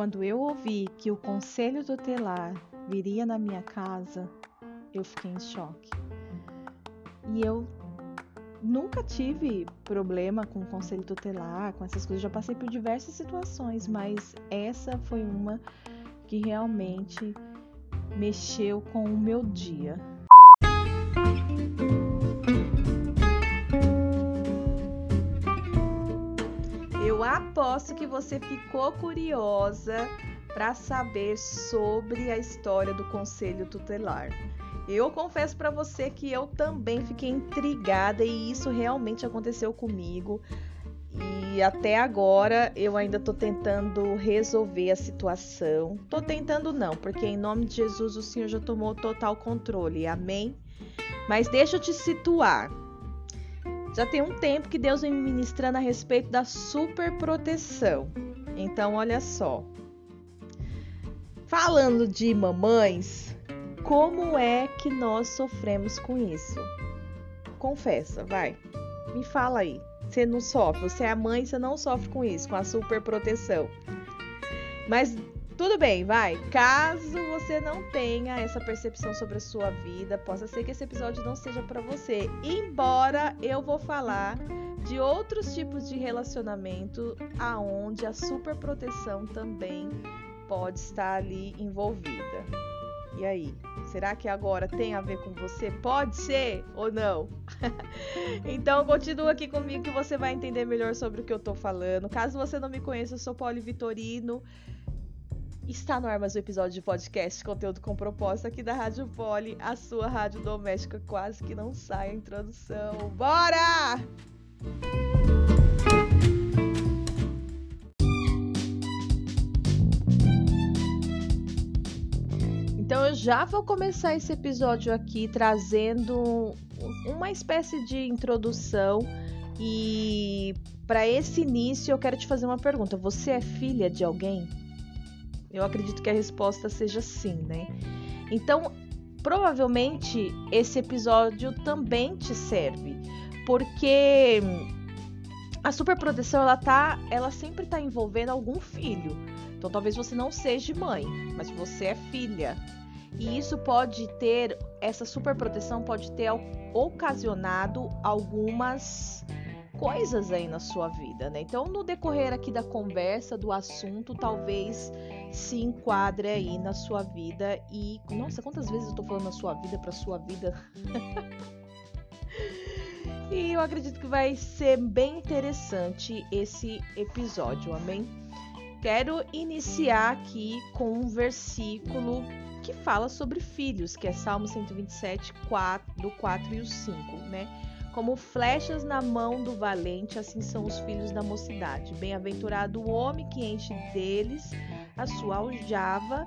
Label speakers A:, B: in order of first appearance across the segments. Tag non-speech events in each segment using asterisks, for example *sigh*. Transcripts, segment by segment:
A: Quando eu ouvi que o conselho tutelar viria na minha casa, eu fiquei em choque. E eu nunca tive problema com o conselho tutelar, com essas coisas. Já passei por diversas situações, mas essa foi uma que realmente mexeu com o meu dia. Aposto que você ficou curiosa para saber sobre a história do conselho tutelar. Eu confesso para você que eu também fiquei intrigada e isso realmente aconteceu comigo. E até agora eu ainda tô tentando resolver a situação. Tô tentando não, porque em nome de Jesus o Senhor já tomou total controle. Amém? Mas deixa eu te situar. Já tem um tempo que Deus vem me ministrando a respeito da superproteção. Então, olha só. Falando de mamães, como é que nós sofremos com isso? Confessa, vai. Me fala aí. Você não sofre, você é a mãe, você não sofre com isso, com a superproteção. Mas tudo bem, vai. Caso você não tenha essa percepção sobre a sua vida, possa ser que esse episódio não seja para você. Embora eu vou falar de outros tipos de relacionamento aonde a superproteção também pode estar ali envolvida. E aí, será que agora tem a ver com você? Pode ser ou não? *laughs* então continua aqui comigo que você vai entender melhor sobre o que eu tô falando. Caso você não me conheça, eu sou Poli Vitorino. Está no ar mais um episódio de podcast, conteúdo com propósito aqui da Rádio Poli, a sua rádio doméstica quase que não sai a introdução. Bora! Então eu já vou começar esse episódio aqui trazendo uma espécie de introdução e para esse início eu quero te fazer uma pergunta. Você é filha de alguém? Eu acredito que a resposta seja sim, né? Então, provavelmente esse episódio também te serve, porque a superproteção ela tá, ela sempre tá envolvendo algum filho. Então talvez você não seja mãe, mas você é filha. E isso pode ter, essa superproteção pode ter ocasionado algumas coisas aí na sua vida, né? Então, no decorrer aqui da conversa, do assunto, talvez se enquadre aí na sua vida e nossa, quantas vezes eu tô falando na sua vida para sua vida? *laughs* e eu acredito que vai ser bem interessante esse episódio, amém? Quero iniciar aqui com um versículo que fala sobre filhos, que é Salmo 127, 4, do 4 e o 5, né? Como flechas na mão do valente, assim são os filhos da mocidade. Bem-aventurado o homem que enche deles a sua aljava,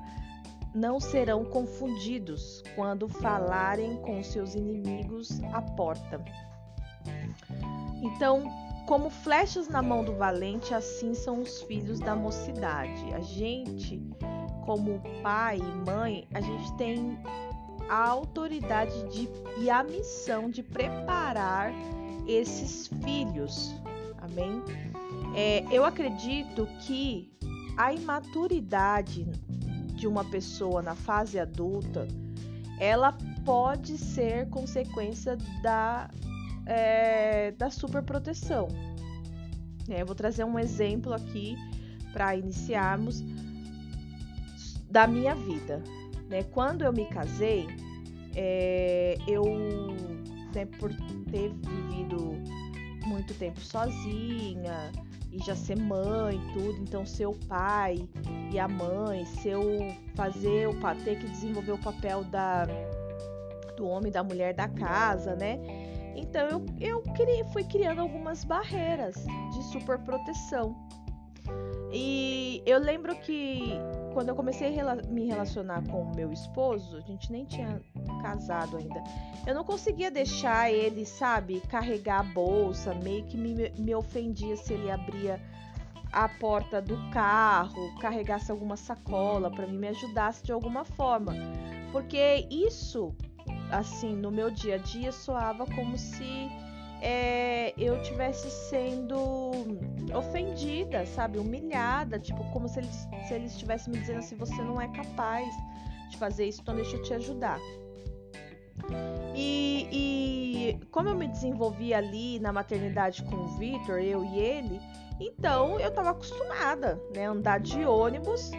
A: não serão confundidos quando falarem com seus inimigos à porta. Então, como flechas na mão do valente, assim são os filhos da mocidade. A gente como pai e mãe, a gente tem a autoridade de, e a missão de preparar esses filhos. Amém? É, eu acredito que a imaturidade de uma pessoa na fase adulta ela pode ser consequência da, é, da superproteção. É, eu vou trazer um exemplo aqui para iniciarmos da minha vida. Né? Quando eu me casei, é, eu, né, por ter vivido muito tempo sozinha e já ser mãe tudo, então ser o pai e a mãe, ser o, fazer o ter que desenvolver o papel da do homem da mulher da casa, né? Então eu, eu criei, fui criando algumas barreiras de super proteção. E eu lembro que quando eu comecei a me relacionar com o meu esposo, a gente nem tinha casado ainda. Eu não conseguia deixar ele, sabe, carregar a bolsa, meio que me, me ofendia se ele abria a porta do carro, carregasse alguma sacola para mim, me ajudasse de alguma forma. Porque isso, assim, no meu dia a dia soava como se é, eu tivesse sendo ofendida, sabe? Humilhada, tipo, como se ele, se ele estivesse me dizendo assim: você não é capaz de fazer isso, então deixa eu te ajudar. E, e como eu me desenvolvi ali na maternidade com o Victor, eu e ele, então eu estava acostumada, né? Andar de ônibus,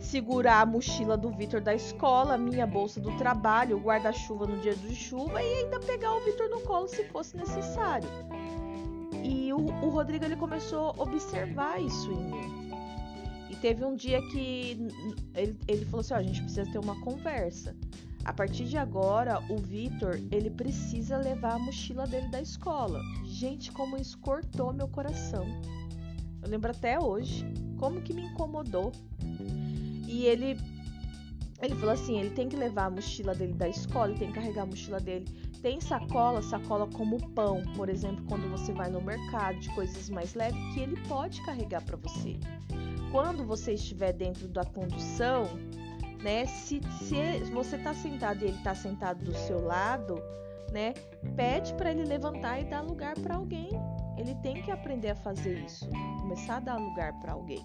A: segurar a mochila do Victor da escola, minha bolsa do trabalho, o guarda-chuva no dia de chuva e ainda pegar o Victor no colo se fosse necessário. E o, o Rodrigo ele começou a observar isso em mim. E teve um dia que ele, ele falou assim: ó, a gente precisa ter uma conversa. A partir de agora, o Vitor, ele precisa levar a mochila dele da escola. Gente, como isso cortou meu coração. Eu lembro até hoje como que me incomodou. E ele ele falou assim, ele tem que levar a mochila dele da escola, ele tem que carregar a mochila dele. Tem sacola, sacola como pão, por exemplo, quando você vai no mercado, de coisas mais leves, que ele pode carregar para você. Quando você estiver dentro da condução, né? Se, se você tá sentado e ele tá sentado do seu lado, né? Pede para ele levantar e dar lugar para alguém. Ele tem que aprender a fazer isso, começar a dar lugar para alguém.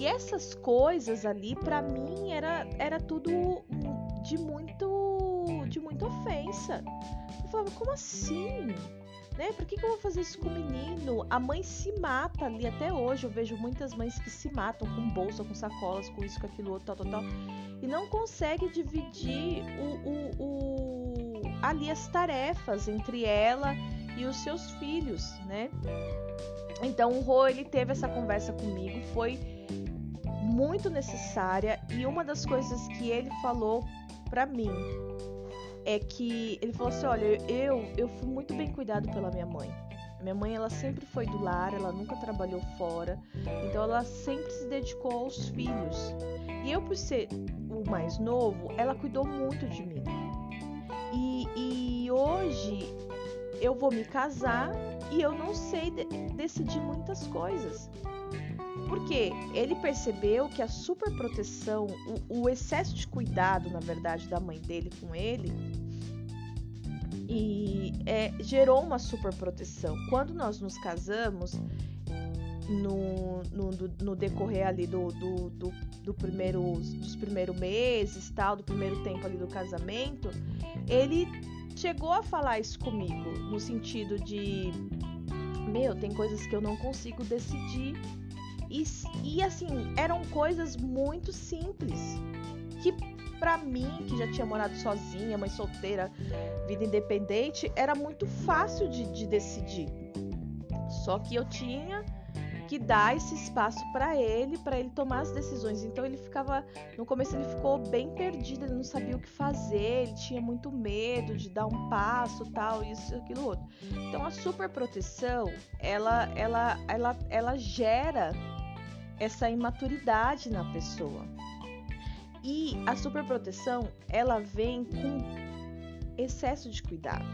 A: E essas coisas ali para mim era era tudo de muito de muita ofensa. Eu falava, como assim? né? Por que, que eu vou fazer isso com o menino? A mãe se mata ali até hoje. Eu vejo muitas mães que se matam com bolsa, com sacolas, com isso, com aquilo, outro, tal, tal, tal. E não consegue dividir o, o, o, ali as tarefas entre ela e os seus filhos, né? Então o Rô, ele teve essa conversa comigo, foi muito necessária e uma das coisas que ele falou para mim é que ele falou assim: olha, eu, eu fui muito bem cuidado pela minha mãe. Minha mãe, ela sempre foi do lar, ela nunca trabalhou fora, então ela sempre se dedicou aos filhos. E eu, por ser o mais novo, ela cuidou muito de mim. E, e hoje eu vou me casar e eu não sei de decidir muitas coisas. Porque ele percebeu que a superproteção, o, o excesso de cuidado, na verdade, da mãe dele com ele, e é, gerou uma superproteção. Quando nós nos casamos, no, no, no decorrer ali do, do, do, do primeiro, dos primeiros meses, tal, do primeiro tempo ali do casamento, ele chegou a falar isso comigo, no sentido de meu, tem coisas que eu não consigo decidir e, e assim, eram coisas muito simples. Que para mim, que já tinha morado sozinha, mãe solteira, vida independente, era muito fácil de, de decidir. Só que eu tinha que dar esse espaço para ele, para ele tomar as decisões. Então ele ficava, no começo ele ficou bem perdido, ele não sabia o que fazer, ele tinha muito medo de dar um passo, tal, isso, aquilo outro. Então a superproteção, ela, ela, ela, ela gera essa imaturidade na pessoa. E a superproteção, ela vem com excesso de cuidado.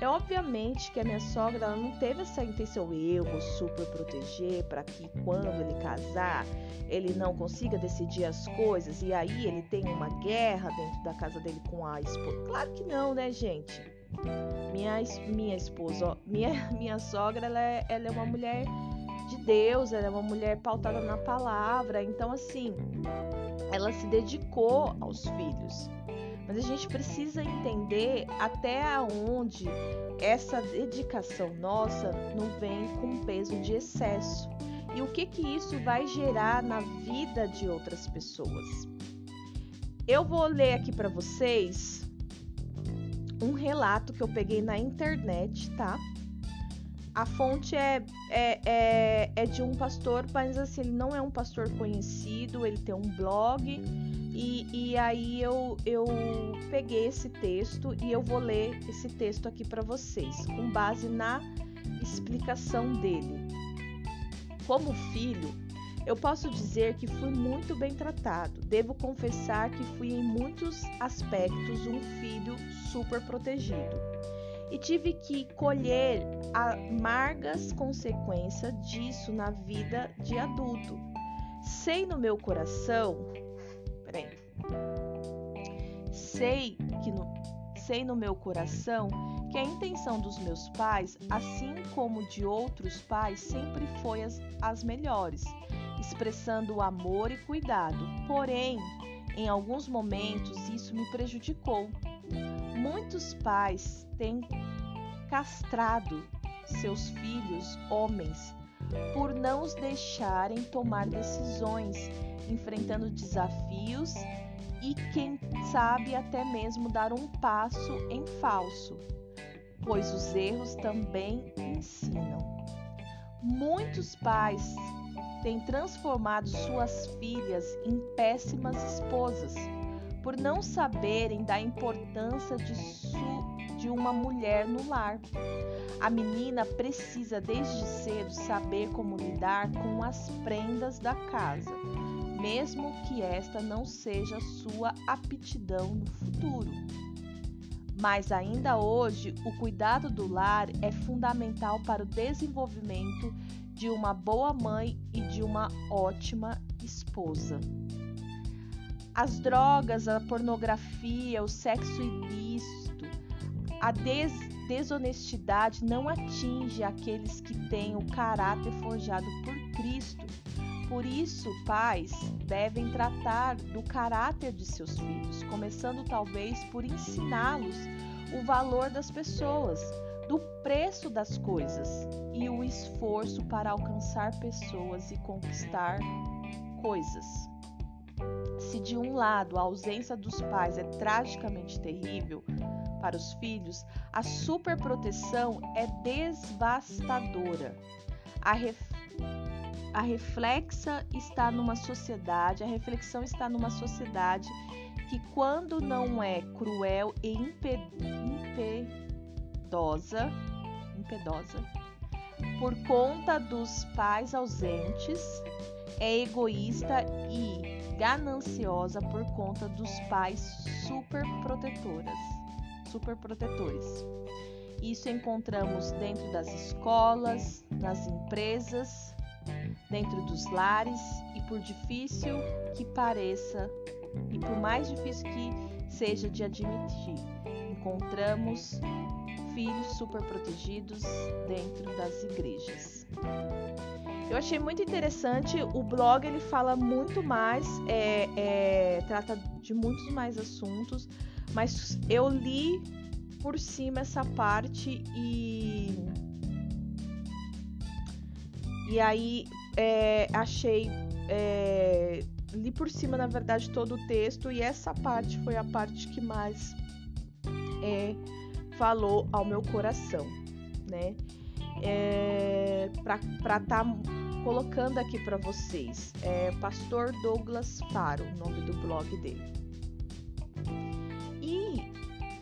A: É obviamente que a minha sogra ela não teve essa intenção, eu vou super proteger para que quando ele casar, ele não consiga decidir as coisas e aí ele tem uma guerra dentro da casa dele com a esposa. Claro que não, né, gente? Minha, minha esposa, ó, minha, *laughs* minha sogra, ela é, ela é uma mulher de Deus, ela é uma mulher pautada na palavra, então assim, ela se dedicou aos filhos. Mas a gente precisa entender até onde essa dedicação nossa não vem com peso de excesso e o que que isso vai gerar na vida de outras pessoas. Eu vou ler aqui para vocês um relato que eu peguei na internet, tá? A fonte é, é, é, é, de um pastor, mas assim, ele não é um pastor conhecido, ele tem um blog. E, e aí eu, eu peguei esse texto e eu vou ler esse texto aqui para vocês, com base na explicação dele. Como filho, eu posso dizer que fui muito bem tratado. Devo confessar que fui em muitos aspectos um filho super protegido e tive que colher amargas consequências disso na vida de adulto. Sei no meu coração, peraí, sei que no, sei no meu coração que a intenção dos meus pais, assim como de outros pais, sempre foi as, as melhores, expressando amor e cuidado. Porém, em alguns momentos isso me prejudicou. Muitos pais têm castrado seus filhos, homens, por não os deixarem tomar decisões, enfrentando desafios e, quem sabe, até mesmo dar um passo em falso, pois os erros também ensinam. Muitos pais têm transformado suas filhas em péssimas esposas por não saberem da importância de, de uma mulher no lar. A menina precisa desde cedo saber como lidar com as prendas da casa mesmo que esta não seja sua aptidão no futuro. Mas ainda hoje, o cuidado do lar é fundamental para o desenvolvimento de uma boa mãe e de uma ótima esposa. As drogas, a pornografia, o sexo ilícito, a des desonestidade não atinge aqueles que têm o caráter forjado por Cristo por isso, pais devem tratar do caráter de seus filhos, começando talvez por ensiná-los o valor das pessoas, do preço das coisas e o esforço para alcançar pessoas e conquistar coisas. Se de um lado a ausência dos pais é tragicamente terrível para os filhos, a superproteção é devastadora. A a reflexa está numa sociedade, a reflexão está numa sociedade que quando não é cruel e impedosa, impedosa por conta dos pais ausentes, é egoísta e gananciosa por conta dos pais superprotetoras, superprotetores. Isso encontramos dentro das escolas, nas empresas, dentro dos lares e por difícil que pareça e por mais difícil que seja de admitir, encontramos filhos super protegidos dentro das igrejas. Eu achei muito interessante. O blog ele fala muito mais, é, é, trata de muitos mais assuntos, mas eu li por cima essa parte e e aí é, achei. É, li por cima, na verdade, todo o texto, e essa parte foi a parte que mais é, falou ao meu coração, né? É, para estar tá colocando aqui para vocês, é Pastor Douglas Faro, o nome do blog dele. E,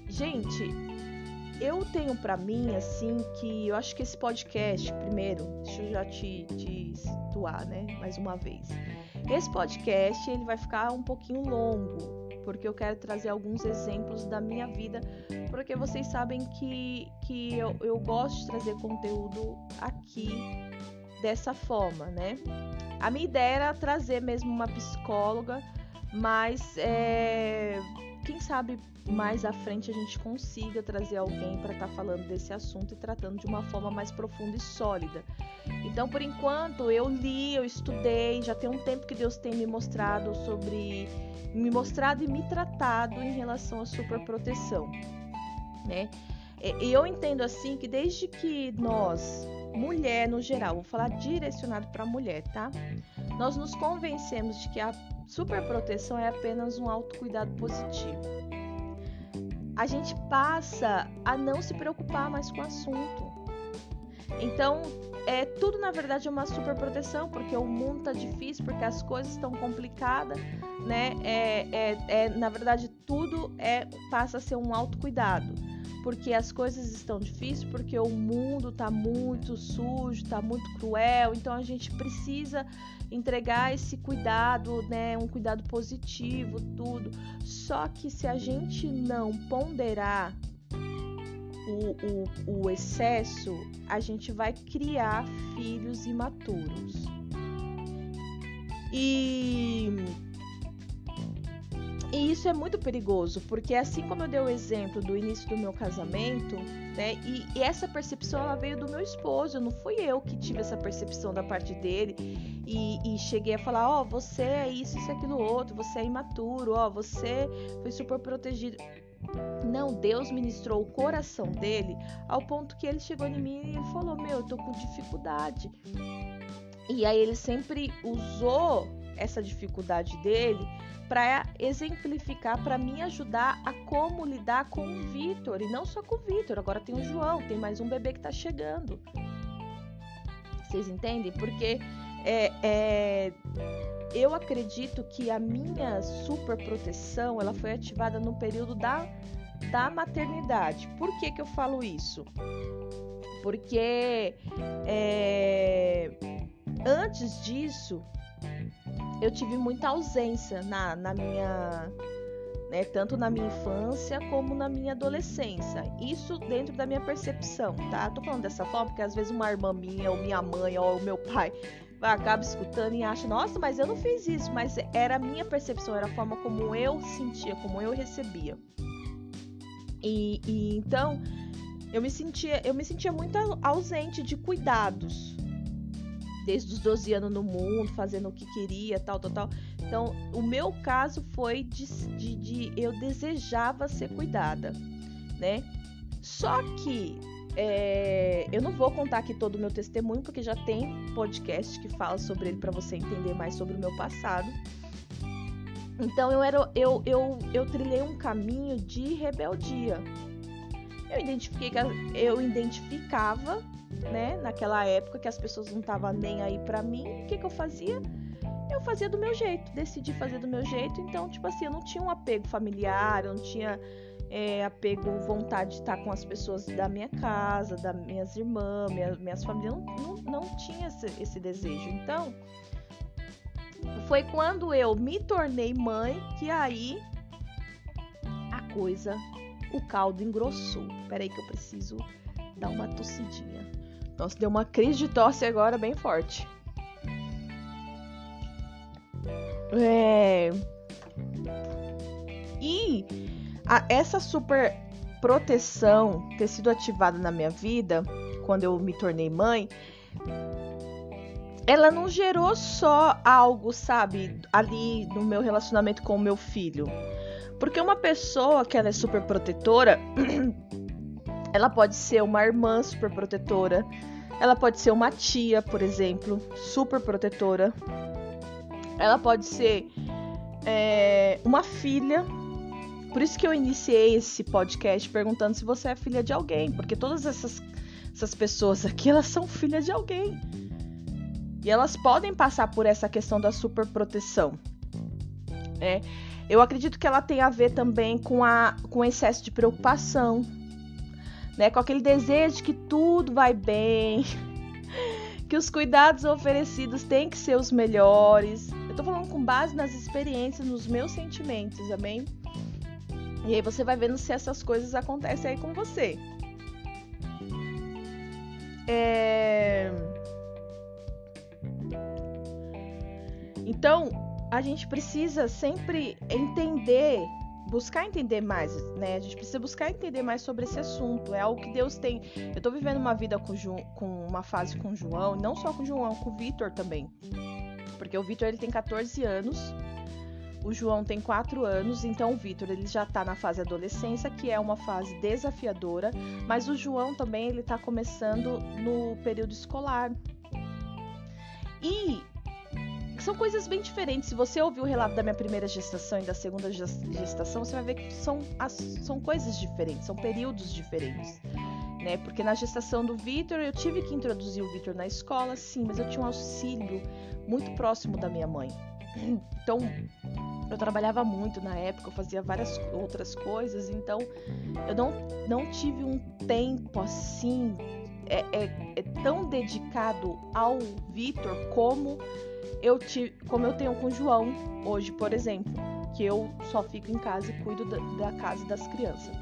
A: gente, eu tenho para mim, assim, que eu acho que esse podcast, primeiro, deixa eu já te, te situar, né, mais uma vez. Esse podcast, ele vai ficar um pouquinho longo, porque eu quero trazer alguns exemplos da minha vida, porque vocês sabem que, que eu, eu gosto de trazer conteúdo aqui dessa forma, né? A minha ideia era trazer mesmo uma psicóloga, mas é, quem sabe mais à frente a gente consiga trazer alguém para estar tá falando desse assunto e tratando de uma forma mais profunda e sólida. Então, por enquanto, eu li, eu estudei, já tem um tempo que Deus tem me mostrado sobre me mostrado e me tratado em relação à superproteção, né? E eu entendo assim que desde que nós, mulher no geral, vou falar direcionado para mulher, tá? Nós nos convencemos de que a superproteção é apenas um autocuidado positivo. A gente passa a não se preocupar mais com o assunto. Então, é tudo na verdade é uma superproteção, porque o mundo tá difícil, porque as coisas estão complicadas, né? É, é, é, na verdade, tudo é passa a ser um autocuidado porque as coisas estão difíceis, porque o mundo está muito sujo, está muito cruel, então a gente precisa entregar esse cuidado, né, um cuidado positivo, tudo. Só que se a gente não ponderar o, o, o excesso, a gente vai criar filhos imaturos. E, e isso é muito perigoso, porque assim como eu dei o exemplo do início do meu casamento, né? E, e, essa percepção ela veio do meu esposo, não fui eu que tive essa percepção da parte dele e, e cheguei a falar, ó, oh, você é isso, isso, aquilo outro, você é imaturo, ó, oh, você foi super protegido. Não, Deus ministrou o coração dele ao ponto que ele chegou em mim e falou: Meu, eu tô com dificuldade. E aí ele sempre usou essa dificuldade dele para exemplificar, para me ajudar a como lidar com o Vitor. E não só com o Vitor, agora tem o João, tem mais um bebê que está chegando. Vocês entendem? Porque é, é, eu acredito que a minha super proteção ela foi ativada no período da, da maternidade. Por que, que eu falo isso? Porque é, antes disso eu tive muita ausência na, na minha. Né, tanto na minha infância como na minha adolescência. Isso dentro da minha percepção, tá? Tô falando dessa forma porque às vezes uma irmã minha, ou minha mãe, ou meu pai acaba escutando e acha, nossa, mas eu não fiz isso, mas era a minha percepção, era a forma como eu sentia, como eu recebia. E, e então eu me sentia, eu me sentia muito ausente de cuidados, desde os 12 anos no mundo, fazendo o que queria, tal, tal, tal. Então, o meu caso foi de, de, de eu desejava ser cuidada, né? Só que é, eu não vou contar aqui todo o meu testemunho, porque já tem podcast que fala sobre ele para você entender mais sobre o meu passado. Então eu era eu, eu, eu trilhei um caminho de rebeldia. Eu identifiquei eu identificava né? Naquela época que as pessoas não estavam nem aí para mim, o que, que eu fazia? Eu fazia do meu jeito, decidi fazer do meu jeito. Então, tipo assim, eu não tinha um apego familiar, eu não tinha é, apego, vontade de estar com as pessoas da minha casa, das minhas irmãs, minhas, minhas famílias. Não, não, não tinha esse, esse desejo. Então, foi quando eu me tornei mãe que aí a coisa, o caldo engrossou. Peraí que eu preciso dar uma tossidinha. Nossa, deu uma crise de tosse agora bem forte. É... E a, essa super proteção ter sido ativada na minha vida quando eu me tornei mãe, ela não gerou só algo, sabe, ali no meu relacionamento com o meu filho. Porque uma pessoa que ela é super protetora, *clears throat* ela pode ser uma irmã super protetora, ela pode ser uma tia, por exemplo, super protetora. Ela pode ser é, uma filha. Por isso que eu iniciei esse podcast perguntando se você é filha de alguém, porque todas essas, essas pessoas aqui elas são filhas de alguém. E elas podem passar por essa questão da super proteção. É, eu acredito que ela tem a ver também com, a, com excesso de preocupação, né? Com aquele desejo de que tudo vai bem, que os cuidados oferecidos têm que ser os melhores. Eu tô falando com base nas experiências, nos meus sentimentos, amém? E aí você vai vendo se essas coisas acontecem aí com você. É... Então, a gente precisa sempre entender buscar entender mais, né? A gente precisa buscar entender mais sobre esse assunto. É algo que Deus tem. Eu tô vivendo uma vida com, Ju... com uma fase com o João, não só com o João, com o Vitor também. Porque o Vitor ele tem 14 anos, o João tem 4 anos, então o Vitor ele já tá na fase adolescência, que é uma fase desafiadora, mas o João também ele tá começando no período escolar. E são coisas bem diferentes. Se você ouvir o relato da minha primeira gestação e da segunda gestação, você vai ver que são, as, são coisas diferentes, são períodos diferentes. Né? Porque na gestação do Vitor eu tive que introduzir o Vitor na escola, sim, mas eu tinha um auxílio muito próximo da minha mãe. Então, eu trabalhava muito na época, eu fazia várias outras coisas, então eu não, não tive um tempo assim é, é, é tão dedicado ao Vitor como eu tive, como eu tenho com o João hoje, por exemplo, que eu só fico em casa e cuido da, da casa das crianças.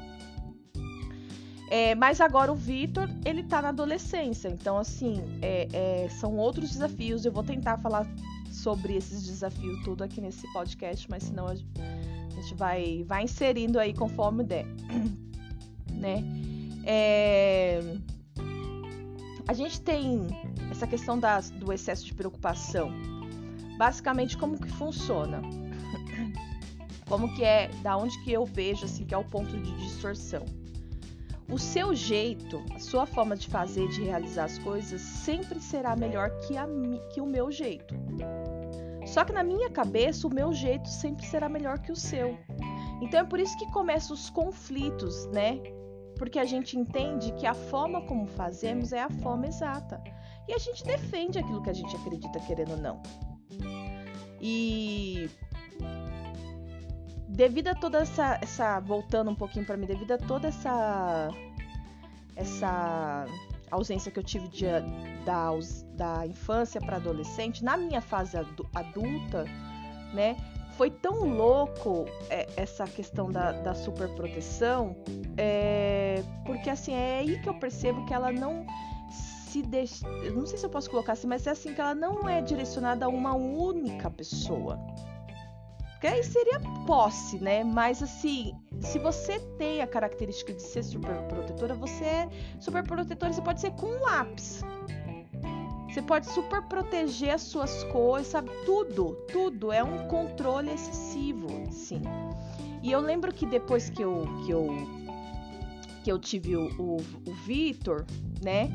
A: É, mas agora o Vitor, ele tá na adolescência, então assim, é, é, são outros desafios. Eu vou tentar falar sobre esses desafios tudo aqui nesse podcast, mas senão A gente vai, vai inserindo aí conforme der, *clears throat* né? É... A gente tem essa questão das, do excesso de preocupação. Basicamente, como que funciona? *clears throat* Como que é, da onde que eu vejo assim que é o ponto de distorção? O seu jeito, a sua forma de fazer, de realizar as coisas, sempre será melhor que, a, que o meu jeito. Só que na minha cabeça, o meu jeito sempre será melhor que o seu. Então é por isso que começam os conflitos, né? Porque a gente entende que a forma como fazemos é a forma exata. E a gente defende aquilo que a gente acredita, querendo ou não. E devido a toda essa, essa voltando um pouquinho para mim, devido a toda essa essa ausência que eu tive de, da, da infância para adolescente, na minha fase adulta, né, foi tão louco é, essa questão da, da superproteção, é, porque assim, é aí que eu percebo que ela não se deixa. Não sei se eu posso colocar assim, mas é assim que ela não é direcionada a uma única pessoa. Porque aí seria posse, né? Mas assim, se você tem a característica de ser super protetora, você é super protetora, você pode ser com um lápis. Você pode super proteger as suas coisas, sabe? Tudo, tudo. É um controle excessivo, sim. E eu lembro que depois que eu, que eu, que eu tive o, o, o Vitor, né?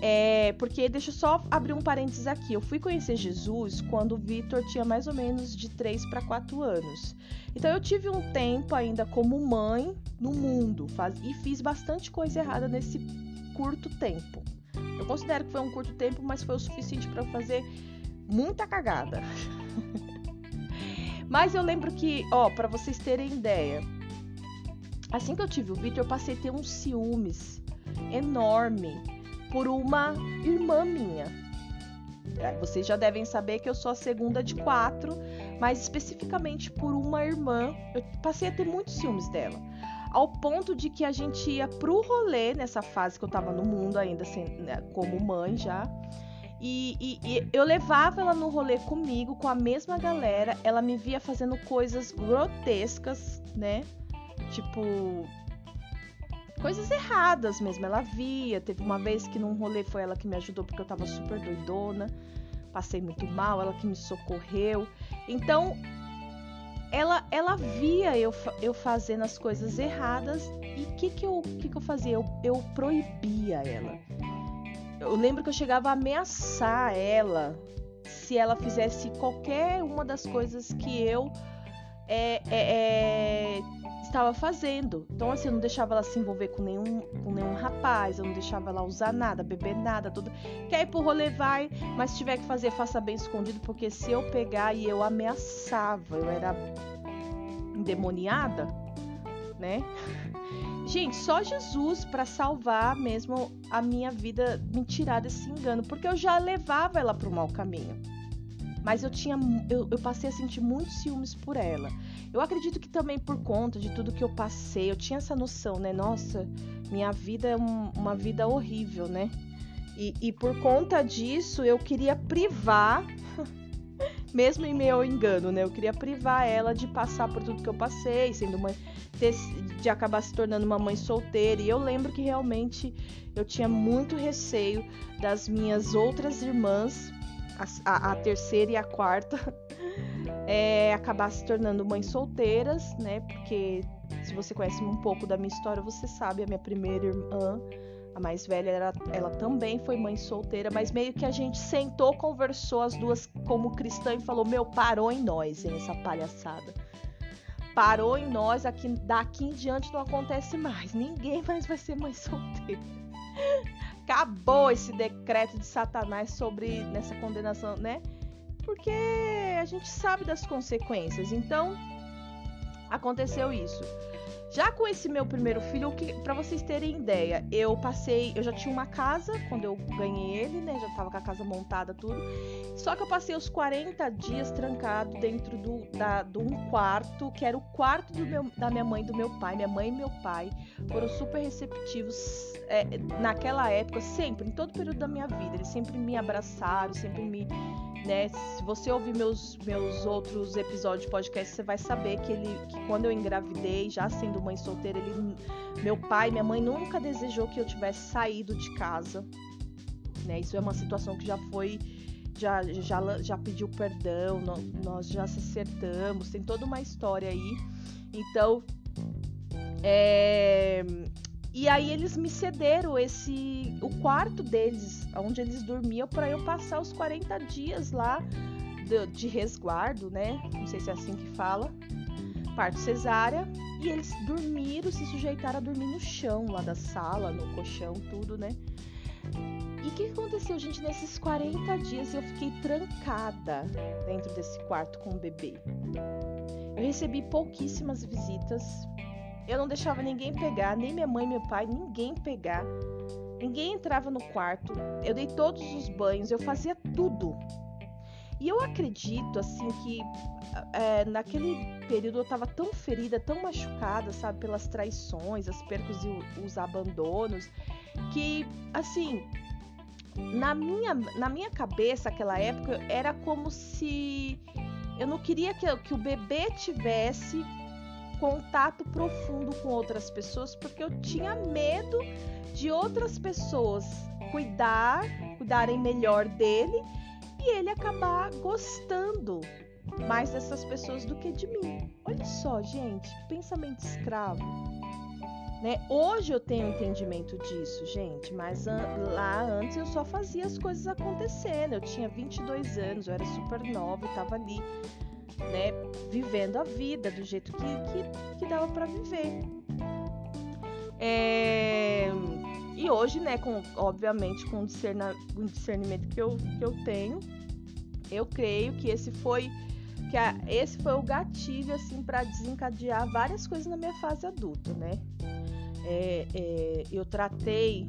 A: É, porque deixa eu só abrir um parênteses aqui. Eu fui conhecer Jesus quando o Vitor tinha mais ou menos de 3 para 4 anos. Então eu tive um tempo ainda como mãe no mundo faz, e fiz bastante coisa errada nesse curto tempo. Eu considero que foi um curto tempo, mas foi o suficiente para fazer muita cagada. *laughs* mas eu lembro que, ó, para vocês terem ideia, assim que eu tive o Vitor, eu passei a ter uns ciúmes enorme por uma irmã minha. Vocês já devem saber que eu sou a segunda de quatro, mas especificamente por uma irmã, eu passei a ter muitos ciúmes dela. Ao ponto de que a gente ia pro rolê nessa fase que eu tava no mundo ainda, assim, como mãe já. E, e, e, eu levava ela no rolê comigo, com a mesma galera. Ela me via fazendo coisas grotescas, né? Tipo, coisas erradas mesmo. Ela via. Teve uma vez que num rolê foi ela que me ajudou porque eu tava super doidona. Passei muito mal, ela que me socorreu. Então, ela, ela via eu, eu fazendo as coisas erradas e o que, que, eu, que, que eu fazia? Eu, eu proibia ela. Eu lembro que eu chegava a ameaçar ela se ela fizesse qualquer uma das coisas que eu é, é, é, estava fazendo. Então, assim, eu não deixava ela se envolver com nenhum, com nenhum rapaz, eu não deixava ela usar nada, beber nada, tudo. Quer ir pro rolê, vai, mas se tiver que fazer, faça bem escondido, porque se eu pegar e eu ameaçava, eu era endemoniada, né? *laughs* Gente, só Jesus para salvar mesmo a minha vida, me tirar desse engano, porque eu já levava ela para o mau caminho. Mas eu tinha, eu, eu passei a sentir muitos ciúmes por ela. Eu acredito que também por conta de tudo que eu passei, eu tinha essa noção, né? Nossa, minha vida é um, uma vida horrível, né? E, e por conta disso, eu queria privar, *laughs* mesmo em meu engano, né? Eu queria privar ela de passar por tudo que eu passei, sendo ter, de acabar se tornando uma mãe solteira. E eu lembro que realmente eu tinha muito receio das minhas outras irmãs, a, a, terceira e a quarta, *laughs* é, acabar se tornando mães solteiras, né? Porque se você conhece um pouco da minha história, você sabe, a minha primeira irmã, a mais velha, ela, ela também foi mãe solteira, mas meio que a gente sentou, conversou as duas como cristã e falou: Meu, parou em nós, hein, essa palhaçada. Parou em nós, aqui, daqui em diante não acontece mais. Ninguém mais vai ser mãe *laughs* solteira. Acabou esse decreto de Satanás sobre nessa condenação, né? porque a gente sabe das consequências. Então, aconteceu isso. Já com esse meu primeiro filho, para vocês terem ideia, eu passei, eu já tinha uma casa quando eu ganhei ele, né? Já tava com a casa montada tudo. Só que eu passei os 40 dias trancado dentro do da, de um quarto, que era o quarto meu, da minha mãe e do meu pai. Minha mãe e meu pai foram super receptivos é, naquela época, sempre, em todo o período da minha vida. Eles sempre me abraçaram, sempre me né? Se você ouvir meus, meus outros episódios de podcast, você vai saber que ele que quando eu engravidei, já sendo mãe solteira, ele meu pai, minha mãe nunca desejou que eu tivesse saído de casa. Né? Isso é uma situação que já foi já já, já pediu perdão, nós já se acertamos, tem toda uma história aí. Então, é, e aí eles me cederam esse o quarto deles, onde eles dormiam, para eu passar os 40 dias lá de, de, resguardo, né? Não sei se é assim que fala. Parto cesárea. E eles dormiram, se sujeitaram a dormir no chão lá da sala, no colchão, tudo, né? E o que aconteceu, gente? Nesses 40 dias eu fiquei trancada dentro desse quarto com o bebê. Eu recebi pouquíssimas visitas, eu não deixava ninguém pegar, nem minha mãe, meu pai, ninguém pegar. Ninguém entrava no quarto. Eu dei todos os banhos, eu fazia tudo. E eu acredito, assim, que é, naquele período eu tava tão ferida, tão machucada, sabe, pelas traições, as percas e os abandonos, que, assim, na minha, na minha cabeça, aquela época, era como se eu não queria que, que o bebê tivesse contato profundo com outras pessoas porque eu tinha medo de outras pessoas cuidar, cuidarem melhor dele e ele acabar gostando mais dessas pessoas do que de mim. Olha só, gente, que pensamento escravo. Né? Hoje eu tenho entendimento disso, gente, mas an lá antes eu só fazia as coisas acontecendo. Eu tinha 22 anos, eu era super nova, eu tava ali né, vivendo a vida do jeito que, que, que dava para viver. É, e hoje, né, com, obviamente com o discernimento que eu, que eu tenho, eu creio que esse foi que a, esse foi o gatilho assim para desencadear várias coisas na minha fase adulta, né? É, é, eu tratei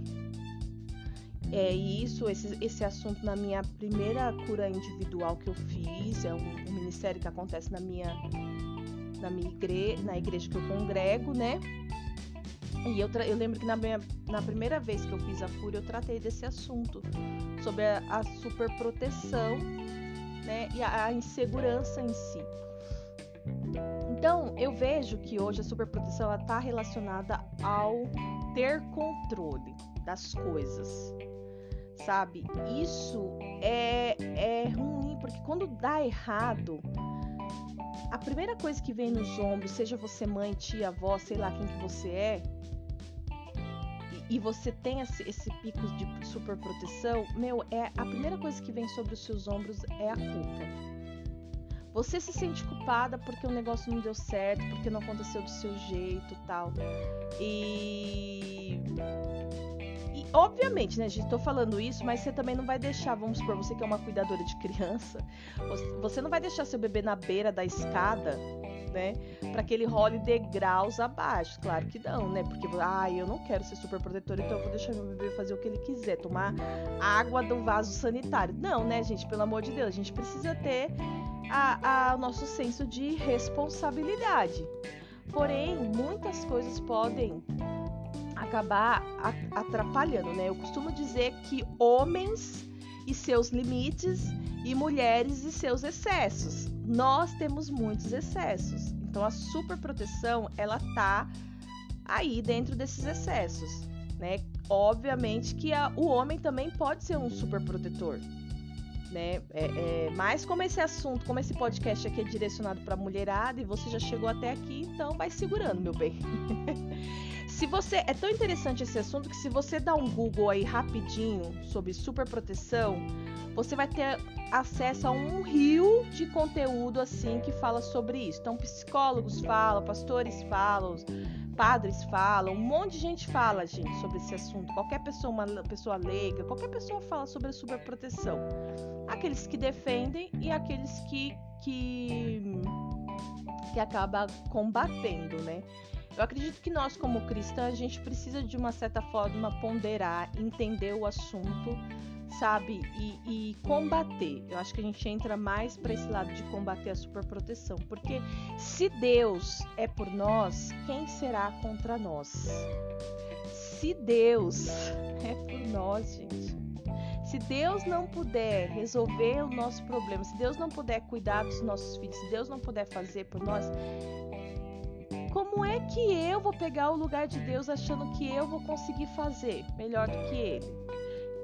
A: é isso, esse, esse assunto na minha primeira cura individual que eu fiz, é um, um ministério que acontece na minha, na minha igreja, na igreja que eu congrego, né? E eu, eu lembro que na, minha, na primeira vez que eu fiz a cura, eu tratei desse assunto, sobre a, a superproteção né, e a, a insegurança em si. Então, eu vejo que hoje a superproteção está relacionada ao ter controle das coisas sabe? Isso é, é ruim, porque quando dá errado, a primeira coisa que vem nos ombros, seja você mãe, tia, avó, sei lá quem que você é, e, você tem esse, esse pico de super proteção, meu, é a primeira coisa que vem sobre os seus ombros é a culpa. Você se sente culpada porque o negócio não deu certo, porque não aconteceu do seu jeito, tal. E obviamente, né, gente, tô falando isso, mas você também não vai deixar, vamos supor, você que é uma cuidadora de criança, você não vai deixar seu bebê na beira da escada, né, para que ele role degraus abaixo. Claro que não, né? Porque, ah, eu não quero ser super protetora, então eu vou deixar meu bebê fazer o que ele quiser, tomar água do vaso sanitário. Não, né, gente? Pelo amor de Deus, a gente precisa ter a, a, o nosso senso de responsabilidade. Porém, muitas coisas podem acabar atrapalhando, né? Eu costumo dizer que homens e seus limites e mulheres e seus excessos. Nós temos muitos excessos. Então a superproteção, ela tá aí dentro desses excessos, né? Obviamente que a, o homem também pode ser um superprotetor, né? É, é, mas como esse assunto, como esse podcast aqui é direcionado para mulherada e você já chegou até aqui, então vai segurando, meu bem. *laughs* se você é tão interessante esse assunto que se você dá um Google aí rapidinho sobre superproteção, você vai ter acesso a um rio de conteúdo assim que fala sobre isso. Então psicólogos falam, pastores falam, padres falam, um monte de gente fala, gente, sobre esse assunto. Qualquer pessoa, uma pessoa leiga, qualquer pessoa fala sobre a superproteção. Aqueles que defendem e aqueles que que que acaba combatendo, né? Eu acredito que nós, como cristãs, a gente precisa de uma certa forma ponderar, entender o assunto, sabe? E, e combater. Eu acho que a gente entra mais para esse lado de combater a superproteção. Porque se Deus é por nós, quem será contra nós? Se Deus é por nós, gente. Se Deus não puder resolver o nosso problema, se Deus não puder cuidar dos nossos filhos, se Deus não puder fazer por nós, como é que eu vou pegar o lugar de Deus achando que eu vou conseguir fazer melhor do que ele?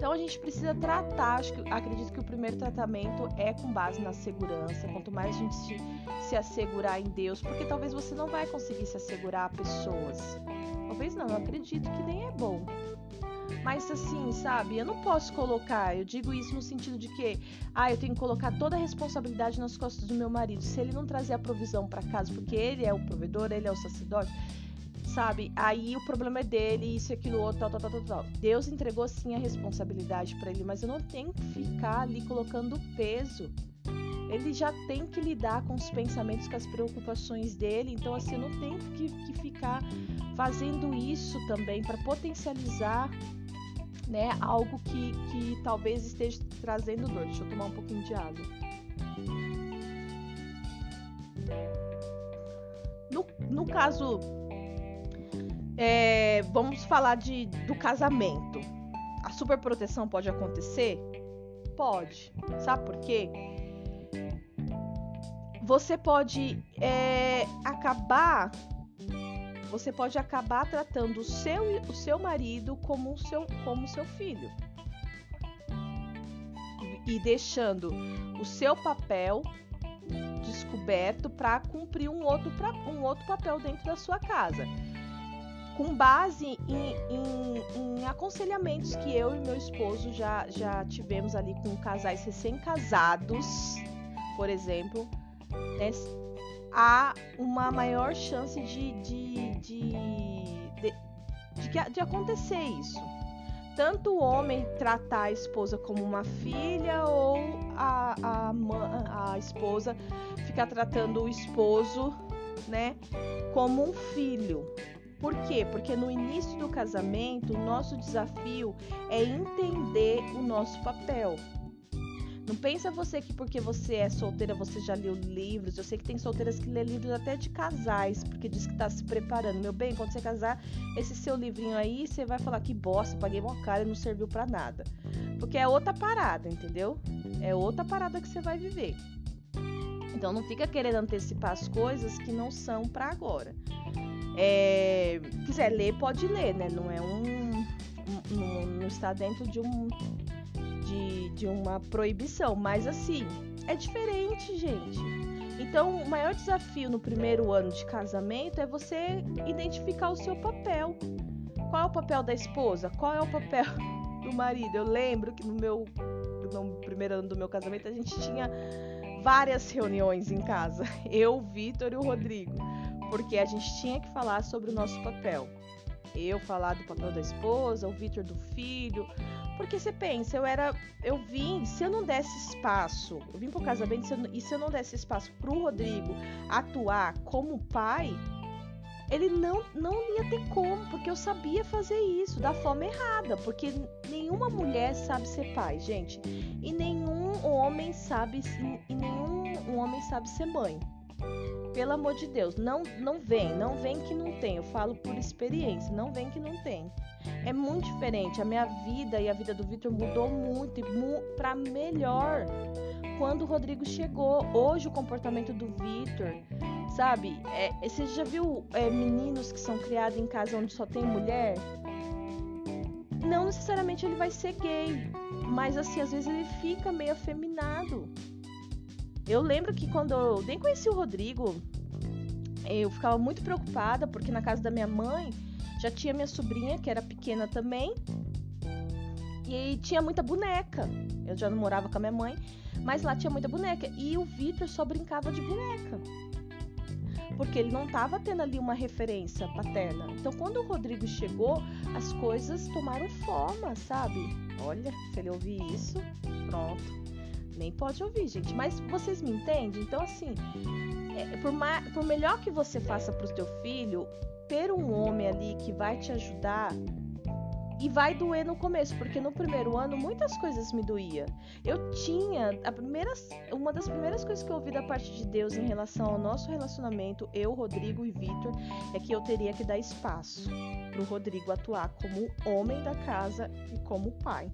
A: Então a gente precisa tratar, acho que, acredito que o primeiro tratamento é com base na segurança. Quanto mais a gente se, se assegurar em Deus, porque talvez você não vai conseguir se assegurar a pessoas. Talvez não, eu acredito que nem é bom. Mas assim, sabe, eu não posso colocar, eu digo isso no sentido de que, ah, eu tenho que colocar toda a responsabilidade nas costas do meu marido. Se ele não trazer a provisão para casa, porque ele é o provedor, ele é o sacerdote, sabe? Aí o problema é dele, isso, aquilo, outro, tal, tal, tal, tal. Deus entregou sim a responsabilidade para ele, mas eu não tenho que ficar ali colocando peso. Ele já tem que lidar com os pensamentos, com as preocupações dele, então assim, eu não tenho que, que ficar fazendo isso também para potencializar né, algo que, que talvez esteja trazendo dor. Deixa eu tomar um pouquinho de água. No, no caso, é, vamos falar de, do casamento. A superproteção pode acontecer? Pode. Sabe por quê? Você pode é, acabar você pode acabar tratando o seu, o seu marido como o seu, como seu filho. E deixando o seu papel descoberto para cumprir um outro, pra, um outro papel dentro da sua casa. Com base em, em, em aconselhamentos que eu e meu esposo já, já tivemos ali com casais recém-casados, por exemplo, né? há uma maior chance de, de, de, de, de acontecer isso. Tanto o homem tratar a esposa como uma filha ou a, a, a esposa ficar tratando o esposo né, como um filho. Por quê? Porque no início do casamento, o nosso desafio é entender o nosso papel. Não pensa você que porque você é solteira você já leu livros. Eu sei que tem solteiras que lê livros até de casais, porque diz que tá se preparando. Meu bem, quando você casar, esse seu livrinho aí, você vai falar que bosta, paguei uma cara e não serviu para nada. Porque é outra parada, entendeu? É outra parada que você vai viver. Então não fica querendo antecipar as coisas que não são para agora. É, quiser ler, pode ler, né? Não é um, não, não está dentro de um de, de uma proibição, mas assim, é diferente, gente. Então, o maior desafio no primeiro ano de casamento é você identificar o seu papel. Qual é o papel da esposa? Qual é o papel do marido? Eu lembro que no meu no primeiro ano do meu casamento a gente tinha várias reuniões em casa, *laughs* eu, Vitor e o Rodrigo, porque a gente tinha que falar sobre o nosso papel. Eu falar do papel da esposa, o Vitor do filho, porque você pensa, eu era. Eu vim, se eu não desse espaço, eu vim pro casamento se eu, e se eu não desse espaço pro Rodrigo atuar como pai, ele não, não ia ter como, porque eu sabia fazer isso da forma errada. Porque nenhuma mulher sabe ser pai, gente. E nenhum homem sabe. E nenhum homem sabe ser mãe. Pelo amor de Deus, não, não vem, não vem que não tem. Eu falo por experiência, não vem que não tem. É muito diferente. A minha vida e a vida do Vitor mudou muito e mu para melhor quando o Rodrigo chegou. Hoje o comportamento do Vitor, sabe? É, você já viu é, meninos que são criados em casa onde só tem mulher? Não necessariamente ele vai ser gay, mas assim, às vezes ele fica meio afeminado. Eu lembro que quando eu nem conheci o Rodrigo, eu ficava muito preocupada porque na casa da minha mãe já tinha minha sobrinha que era pequena também e tinha muita boneca. Eu já não morava com a minha mãe, mas lá tinha muita boneca e o Vitor só brincava de boneca. Porque ele não estava tendo ali uma referência paterna. Então, quando o Rodrigo chegou, as coisas tomaram forma, sabe? Olha, se ele ouvir isso, pronto nem pode ouvir, gente. Mas vocês me entendem? Então, assim, é, por, por melhor que você faça para o seu filho, ter um homem ali que vai te ajudar e vai doer no começo, porque no primeiro ano muitas coisas me doía. Eu tinha a primeira, uma das primeiras coisas que eu ouvi da parte de Deus em relação ao nosso relacionamento, eu, Rodrigo e Vitor, é que eu teria que dar espaço para o Rodrigo atuar como homem da casa e como pai.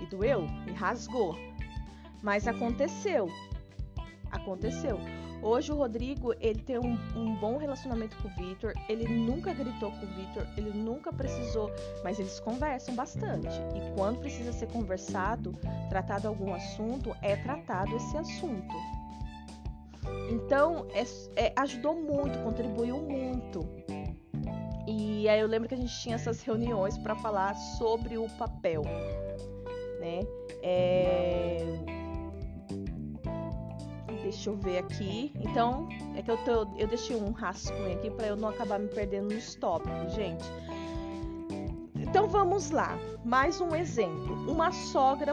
A: E doeu, e rasgou. Mas aconteceu. Aconteceu. Hoje o Rodrigo, ele tem um, um bom relacionamento com o Vitor, ele nunca gritou com o Vitor, ele nunca precisou, mas eles conversam bastante. E quando precisa ser conversado, tratado algum assunto, é tratado esse assunto. Então, é, é, ajudou muito, contribuiu muito. E aí eu lembro que a gente tinha essas reuniões para falar sobre o papel, né? É Deixa eu ver aqui. Então, é que eu, tô, eu deixei um rascunho aqui para eu não acabar me perdendo nos tópicos, gente. Então vamos lá. Mais um exemplo. Uma sogra,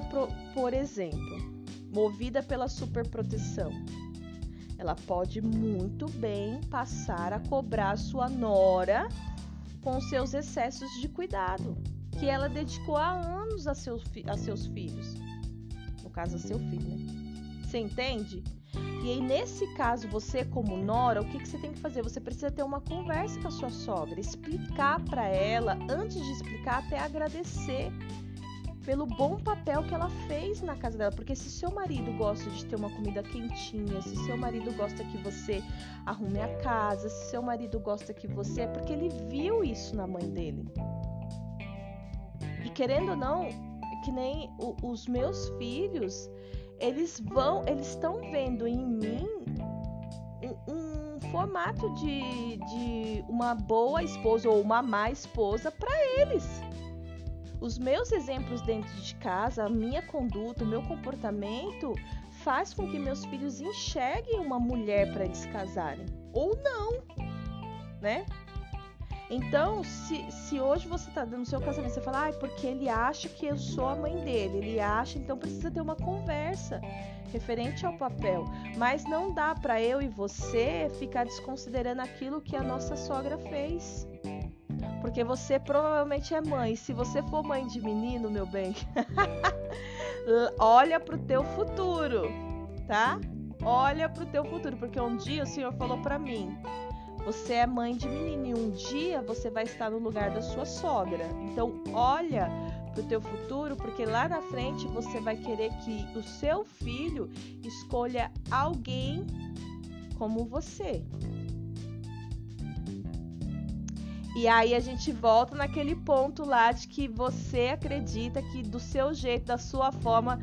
A: por exemplo, movida pela superproteção. Ela pode muito bem passar a cobrar sua nora com seus excessos de cuidado, que ela dedicou há anos a seus, a seus filhos. No caso, a seu filho, né? Você entende? E aí, nesse caso, você como nora, o que, que você tem que fazer? Você precisa ter uma conversa com a sua sogra, explicar para ela, antes de explicar, até agradecer pelo bom papel que ela fez na casa dela. Porque se seu marido gosta de ter uma comida quentinha, se seu marido gosta que você arrume a casa, se seu marido gosta que você. É porque ele viu isso na mãe dele. E querendo ou não, que nem o, os meus filhos, eles vão, eles estão vendo em mim um, um formato de, de uma boa esposa ou uma má esposa para eles. Os meus exemplos dentro de casa, a minha conduta, o meu comportamento faz com que meus filhos enxerguem uma mulher para eles casarem ou não, né? Então, se, se hoje você tá dando seu casamento, você fala, ah, porque ele acha que eu sou a mãe dele, ele acha, então precisa ter uma conversa referente ao papel. Mas não dá para eu e você ficar desconsiderando aquilo que a nossa sogra fez. Porque você provavelmente é mãe. Se você for mãe de menino, meu bem, *laughs* olha pro teu futuro, tá? Olha pro teu futuro, porque um dia o Senhor falou para mim: você é mãe de menino e um dia você vai estar no lugar da sua sogra. Então, olha para o teu futuro, porque lá na frente você vai querer que o seu filho escolha alguém como você. E aí a gente volta naquele ponto lá de que você acredita que do seu jeito, da sua forma,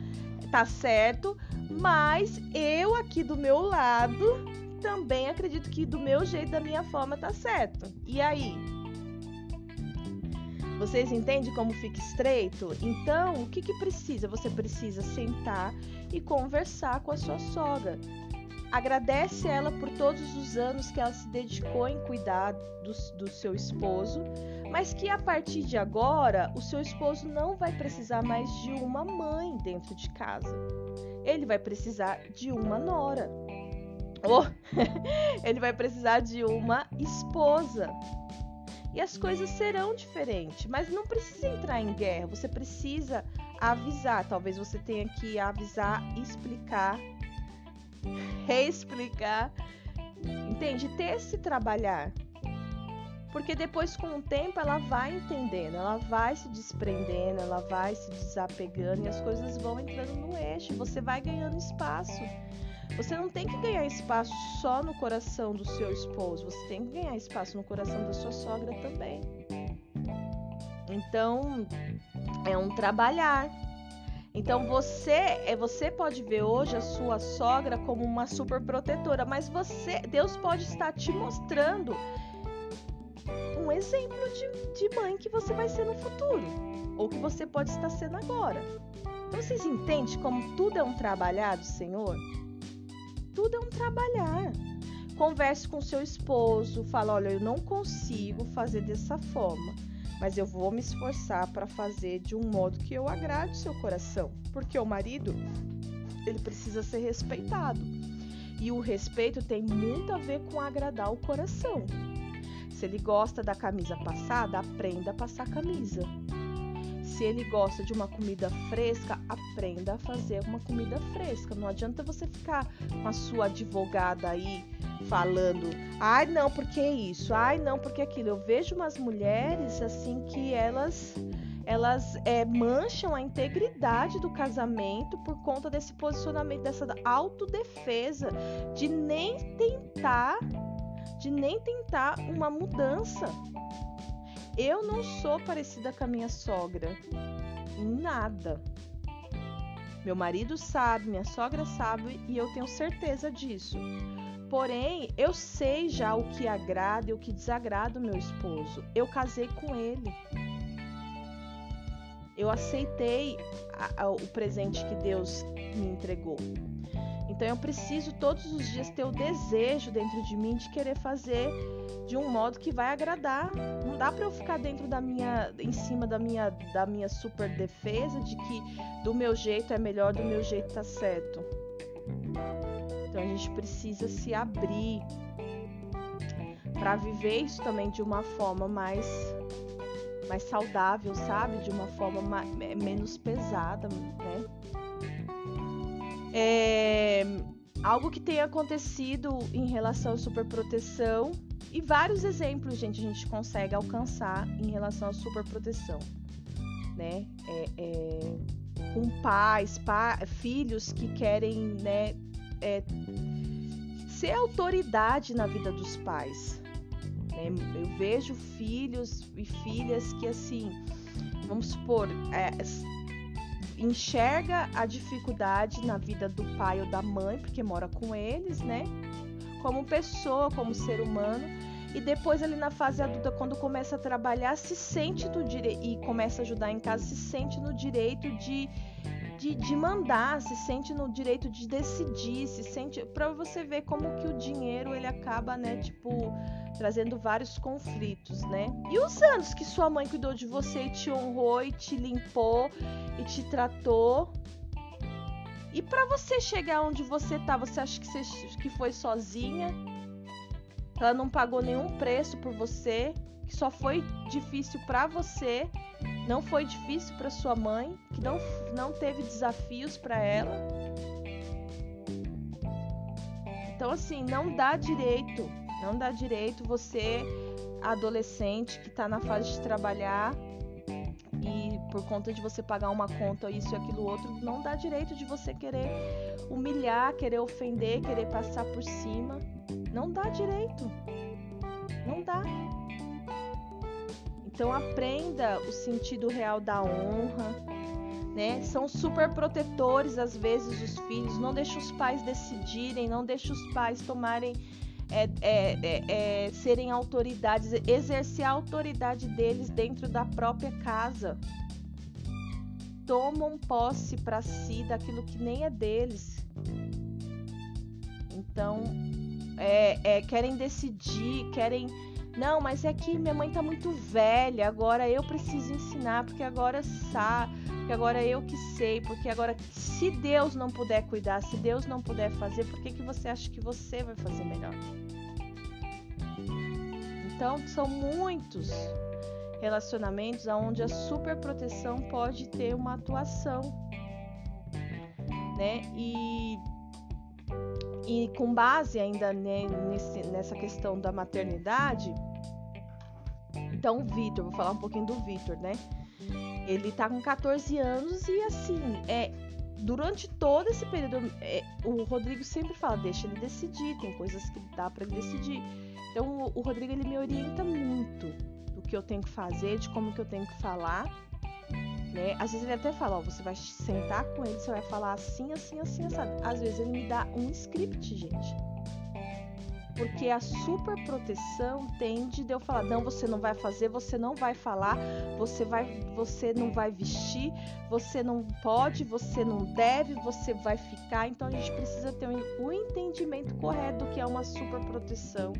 A: tá certo, mas eu aqui do meu lado também acredito que do meu jeito, da minha forma, tá certo. E aí? Vocês entendem como fica estreito? Então, o que, que precisa? Você precisa sentar e conversar com a sua sogra. Agradece ela por todos os anos que ela se dedicou em cuidar do, do seu esposo, mas que a partir de agora o seu esposo não vai precisar mais de uma mãe dentro de casa. Ele vai precisar de uma nora ou *laughs* ele vai precisar de uma esposa. E as coisas serão diferentes, mas não precisa entrar em guerra, você precisa avisar. Talvez você tenha que avisar, explicar, *laughs* reexplicar. Entende? Ter esse trabalhar. Porque depois, com o tempo, ela vai entendendo, ela vai se desprendendo, ela vai se desapegando e as coisas vão entrando no eixo. Você vai ganhando espaço. Você não tem que ganhar espaço só no coração do seu esposo, você tem que ganhar espaço no coração da sua sogra também. Então, é um trabalhar. Então você, é você pode ver hoje a sua sogra como uma super protetora, mas você, Deus pode estar te mostrando um exemplo de, de mãe que você vai ser no futuro, ou que você pode estar sendo agora. Então vocês entendem como tudo é um trabalhar do Senhor? Tudo é um trabalhar. Converse com seu esposo, fala: olha, eu não consigo fazer dessa forma, mas eu vou me esforçar para fazer de um modo que eu agrade seu coração, porque o marido ele precisa ser respeitado. E o respeito tem muito a ver com agradar o coração. Se ele gosta da camisa passada, aprenda a passar camisa. Se ele gosta de uma comida fresca, aprenda a fazer uma comida fresca. Não adianta você ficar com a sua advogada aí falando, ai não, porque isso, ai não, porque aquilo. Eu vejo umas mulheres assim que elas elas é, mancham a integridade do casamento por conta desse posicionamento, dessa autodefesa, de nem tentar, de nem tentar uma mudança. Eu não sou parecida com a minha sogra. Em nada. Meu marido sabe, minha sogra sabe e eu tenho certeza disso. Porém, eu sei já o que agrada e o que desagrada o meu esposo. Eu casei com ele. Eu aceitei a, a, o presente que Deus me entregou. Então eu preciso todos os dias ter o desejo dentro de mim de querer fazer de um modo que vai agradar. Não dá para eu ficar dentro da minha em cima da minha da minha super defesa de que do meu jeito é melhor, do meu jeito tá certo. Então a gente precisa se abrir para viver isso também de uma forma mais mais saudável, sabe? De uma forma mais, menos pesada, né? É, algo que tem acontecido em relação à superproteção e vários exemplos, gente, a gente consegue alcançar em relação à superproteção, né? É, é, com pais, pa, filhos que querem, né, é, ser autoridade na vida dos pais. Né? Eu vejo filhos e filhas que assim, vamos supor, é, enxerga a dificuldade na vida do pai ou da mãe, porque mora com eles, né? Como pessoa, como ser humano. E depois ali na fase adulta, quando começa a trabalhar, se sente do direito e começa a ajudar em casa, se sente no direito de, de, de mandar, se sente no direito de decidir, se sente para você ver como que o dinheiro ele acaba, né, tipo, trazendo vários conflitos, né? E os anos que sua mãe cuidou de você e te honrou e te limpou e te tratou. E para você chegar onde você tá, você acha que, você, que foi sozinha? Ela não pagou nenhum preço por você, que só foi difícil para você, não foi difícil para sua mãe, que não, não teve desafios para ela. Então assim, não dá direito, não dá direito você adolescente que está na fase de trabalhar e por conta de você pagar uma conta, isso e aquilo outro, não dá direito de você querer humilhar, querer ofender, querer passar por cima. Não dá direito. Não dá. Então aprenda o sentido real da honra, né? São super protetores às vezes os filhos, não deixa os pais decidirem, não deixa os pais tomarem é, é, é, é, serem autoridades, exercer a autoridade deles dentro da própria casa. Tomam posse para si daquilo que nem é deles. Então, é, é, querem decidir, querem. Não, mas é que minha mãe tá muito velha, agora eu preciso ensinar, porque agora sabe, porque agora eu que sei, porque agora se Deus não puder cuidar, se Deus não puder fazer, por que, que você acha que você vai fazer melhor? Então, são muitos relacionamentos onde a superproteção pode ter uma atuação, né? E, e com base ainda nesse, nessa questão da maternidade, então o Vitor, vou falar um pouquinho do Vitor, né? Ele tá com 14 anos e assim, é, durante todo esse período, é, o Rodrigo sempre fala, deixa ele decidir, tem coisas que dá para ele decidir. Então o Rodrigo ele me orienta muito do que eu tenho que fazer, de como que eu tenho que falar. Né? Às vezes ele até fala, ó, você vai sentar com ele, você vai falar assim, assim, assim, sabe? Às vezes ele me dá um script, gente. Porque a super proteção tende de eu falar, não, você não vai fazer, você não vai falar, você vai, você não vai vestir, você não pode, você não deve, você vai ficar. Então a gente precisa ter o um entendimento correto do que é uma super proteção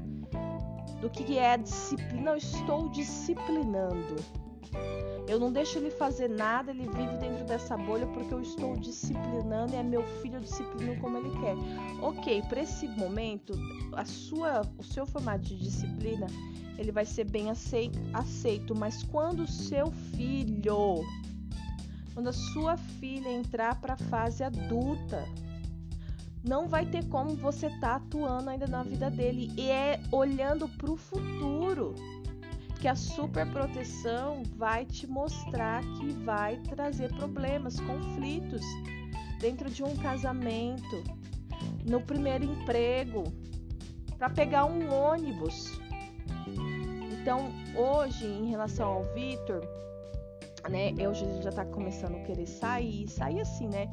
A: do que é a disciplina. Estou disciplinando. Eu não deixo ele fazer nada, ele vive dentro dessa bolha porque eu estou disciplinando e é meu filho disciplinando como ele quer. Ok, para esse momento, a sua, o seu formato de disciplina ele vai ser bem aceito, mas quando o seu filho, quando a sua filha entrar para a fase adulta, não vai ter como você tá atuando ainda na vida dele e é olhando para o futuro que a superproteção vai te mostrar que vai trazer problemas, conflitos dentro de um casamento, no primeiro emprego, para pegar um ônibus. Então, hoje, em relação ao Vitor, né, eu já está começando a querer sair, sair assim, né?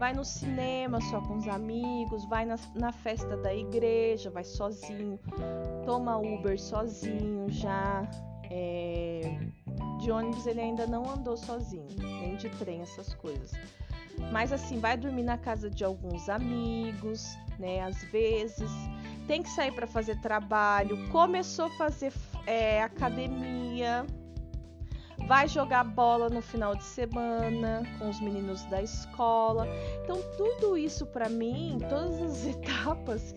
A: Vai no cinema só com os amigos, vai na, na festa da igreja, vai sozinho, toma Uber sozinho já, é, de ônibus ele ainda não andou sozinho, nem de trem, essas coisas. Mas assim, vai dormir na casa de alguns amigos, né? Às vezes. Tem que sair para fazer trabalho. Começou a fazer é, academia. Vai jogar bola no final de semana com os meninos da escola. Então, tudo isso para mim, todas as *laughs* etapas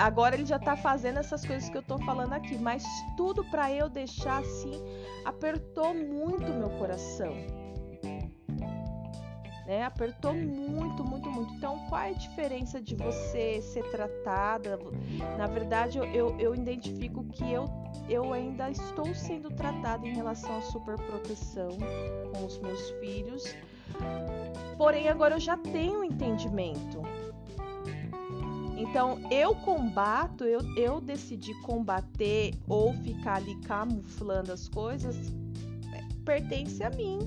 A: Agora ele já tá fazendo essas coisas que eu tô falando aqui, mas tudo para eu deixar assim apertou muito meu coração. Né? Apertou muito, muito, muito. Então, qual é a diferença de você ser tratada? Na verdade, eu, eu, eu identifico que eu, eu ainda estou sendo tratada em relação à superproteção com os meus filhos. Porém, agora eu já tenho entendimento então, eu combato, eu, eu decidi combater ou ficar ali camuflando as coisas, é, pertence a mim.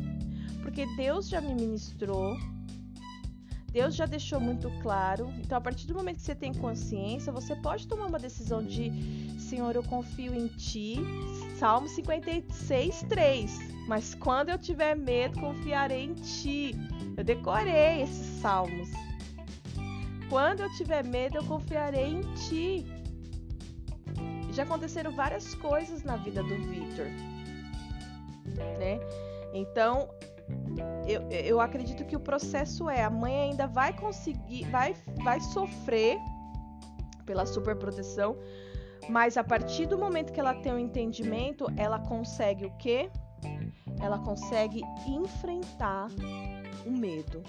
A: Porque Deus já me ministrou, Deus já deixou muito claro. Então, a partir do momento que você tem consciência, você pode tomar uma decisão de: Senhor, eu confio em Ti. Salmo 56, 3. Mas quando eu tiver medo, confiarei em Ti. Eu decorei esses salmos. Quando eu tiver medo, eu confiarei em ti. Já aconteceram várias coisas na vida do Victor, né? Então, eu, eu acredito que o processo é: a mãe ainda vai conseguir, vai, vai sofrer pela superproteção, mas a partir do momento que ela tem o um entendimento, ela consegue o quê? Ela consegue enfrentar o medo.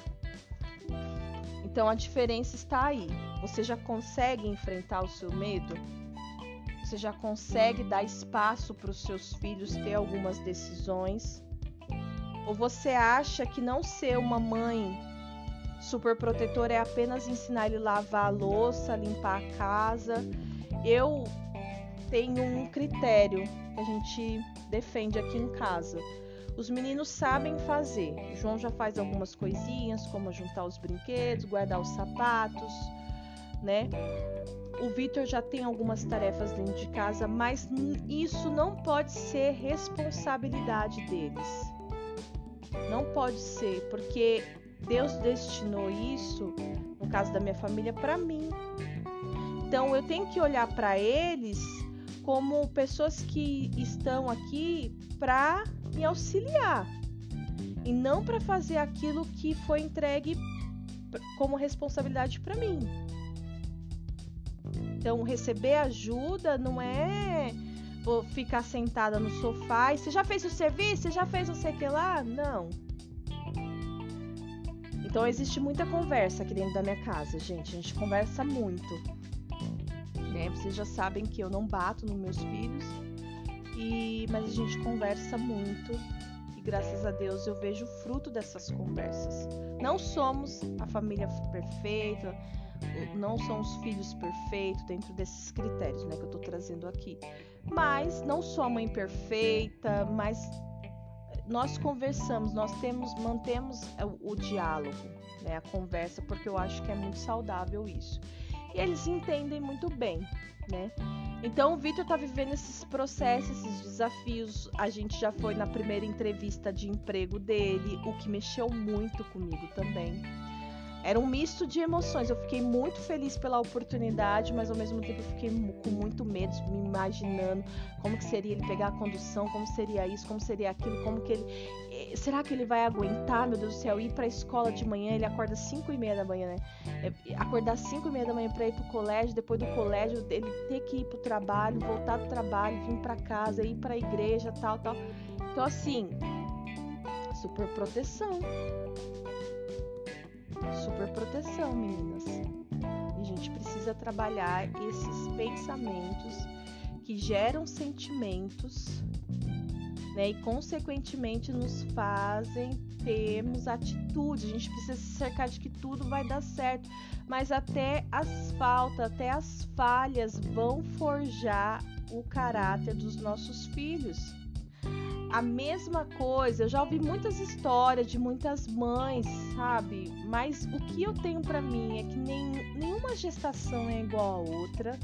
A: Então a diferença está aí. Você já consegue enfrentar o seu medo? Você já consegue dar espaço para os seus filhos ter algumas decisões? Ou você acha que não ser uma mãe super protetora é apenas ensinar ele a lavar a louça, limpar a casa? Eu tenho um critério que a gente defende aqui em casa. Os meninos sabem fazer. O João já faz algumas coisinhas, como juntar os brinquedos, guardar os sapatos, né? O Vitor já tem algumas tarefas dentro de casa, mas isso não pode ser responsabilidade deles. Não pode ser, porque Deus destinou isso, no caso da minha família, para mim. Então eu tenho que olhar para eles como pessoas que estão aqui para me auxiliar e não para fazer aquilo que foi entregue como responsabilidade para mim. Então, receber ajuda não é vou ficar sentada no sofá e você já fez o serviço, você já fez não sei o que lá? Não. Então existe muita conversa aqui dentro da minha casa, gente. A gente conversa muito. Né? Vocês já sabem que eu não bato nos meus filhos e, mas a gente conversa muito e graças a Deus eu vejo o fruto dessas conversas. Não somos a família perfeita, não são os filhos perfeitos dentro desses critérios né, que eu estou trazendo aqui. Mas não sou a mãe perfeita, mas nós conversamos, nós temos, mantemos o, o diálogo, né, a conversa, porque eu acho que é muito saudável isso. E eles entendem muito bem, né? Então o Vitor tá vivendo esses processos, esses desafios. A gente já foi na primeira entrevista de emprego dele, o que mexeu muito comigo também. era um misto de emoções. Eu fiquei muito feliz pela oportunidade, mas ao mesmo tempo eu fiquei com muito medo, me imaginando como que seria ele pegar a condução, como seria isso, como seria aquilo, como que ele. Eh, será que ele vai aguentar, meu Deus do céu, ir para a escola de manhã? Ele acorda 5 e meia da manhã, né? É, acordar 5 e meia da manhã para ir pro colégio, depois do colégio ele ter que ir pro trabalho, voltar do trabalho, vir para casa, ir para a igreja, tal, tal. Então assim, super proteção super proteção, meninas. E a gente precisa trabalhar esses pensamentos que geram sentimentos, né? E consequentemente nos fazem termos atitude. A gente precisa se cercar de que tudo vai dar certo, mas até as faltas, até as falhas vão forjar o caráter dos nossos filhos a mesma coisa. Eu já ouvi muitas histórias de muitas mães, sabe? Mas o que eu tenho para mim é que nem, nenhuma gestação é igual a outra.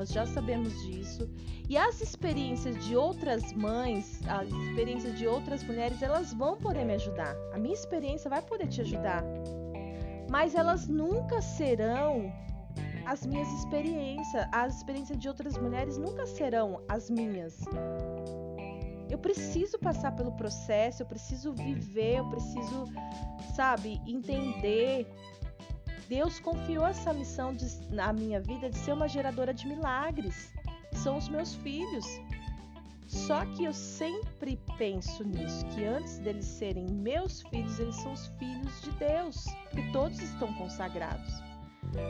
A: Nós já sabemos disso. E as experiências de outras mães, as experiências de outras mulheres, elas vão poder me ajudar. A minha experiência vai poder te ajudar. Mas elas nunca serão as minhas experiências. As experiências de outras mulheres nunca serão as minhas. Eu preciso passar pelo processo, eu preciso viver, eu preciso, sabe, entender. Deus confiou essa missão de, na minha vida de ser uma geradora de milagres. São os meus filhos. Só que eu sempre penso nisso, que antes deles serem meus filhos, eles são os filhos de Deus, porque todos estão consagrados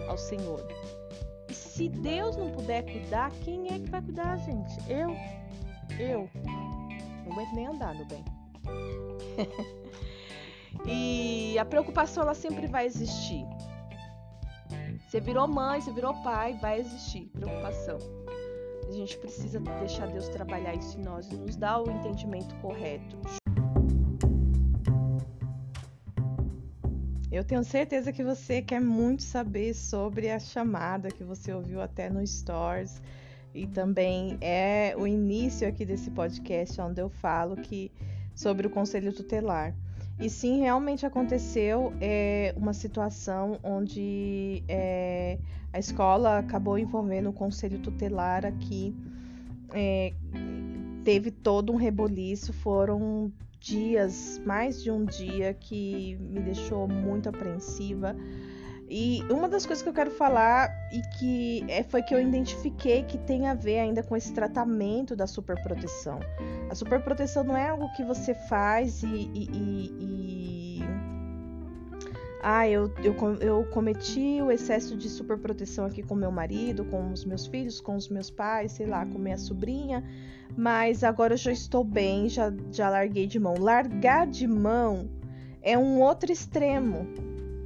A: ao Senhor. E se Deus não puder cuidar, quem é que vai cuidar, gente? Eu. Eu. Não aguento nem andar, meu bem. *laughs* e a preocupação ela sempre vai existir. Você virou mãe, você virou pai, vai existir preocupação. A gente precisa deixar Deus trabalhar isso em nós e nos dar o entendimento correto. Eu tenho certeza que você quer muito saber sobre a chamada que você ouviu até no Stories e também é o início aqui desse podcast onde eu falo que sobre o conselho tutelar. E sim, realmente aconteceu é, uma situação onde é, a escola acabou envolvendo o conselho tutelar aqui. É, teve todo um reboliço, foram dias, mais de um dia, que me deixou muito apreensiva. E uma das coisas que eu quero falar e que é, foi que eu identifiquei que tem a ver ainda com esse tratamento da superproteção. A superproteção não é algo que você faz e. e, e, e... Ah, eu, eu, eu cometi o excesso de superproteção aqui com meu marido, com os meus filhos, com os meus pais, sei lá, com minha sobrinha, mas agora eu já estou bem, já, já larguei de mão. Largar de mão é um outro extremo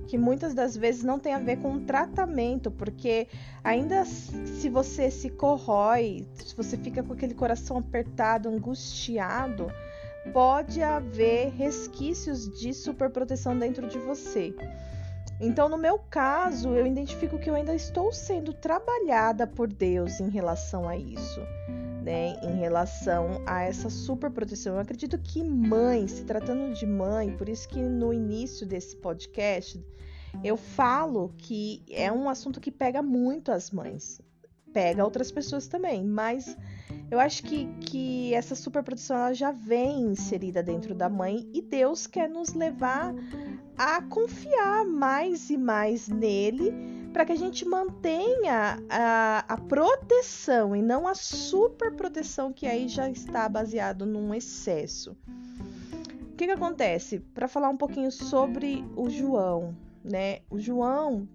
A: que muitas das vezes não tem a ver com tratamento, porque ainda se você se corrói, se você fica com aquele coração apertado, angustiado, pode haver resquícios de superproteção dentro de você. Então, no meu caso, eu identifico que eu ainda estou sendo trabalhada por Deus em relação a isso. Né, em relação a essa superproteção. Eu acredito que mãe, se tratando de mãe, por isso que no início desse podcast eu falo que é um assunto que pega muito as mães, pega outras pessoas também, mas eu acho que, que essa superproteção ela já vem inserida dentro da mãe e Deus quer nos levar a confiar mais e mais nele para que a gente mantenha a, a proteção e não a superproteção que aí já está baseado num excesso. O que, que acontece? Para falar um pouquinho sobre o João, né? O João,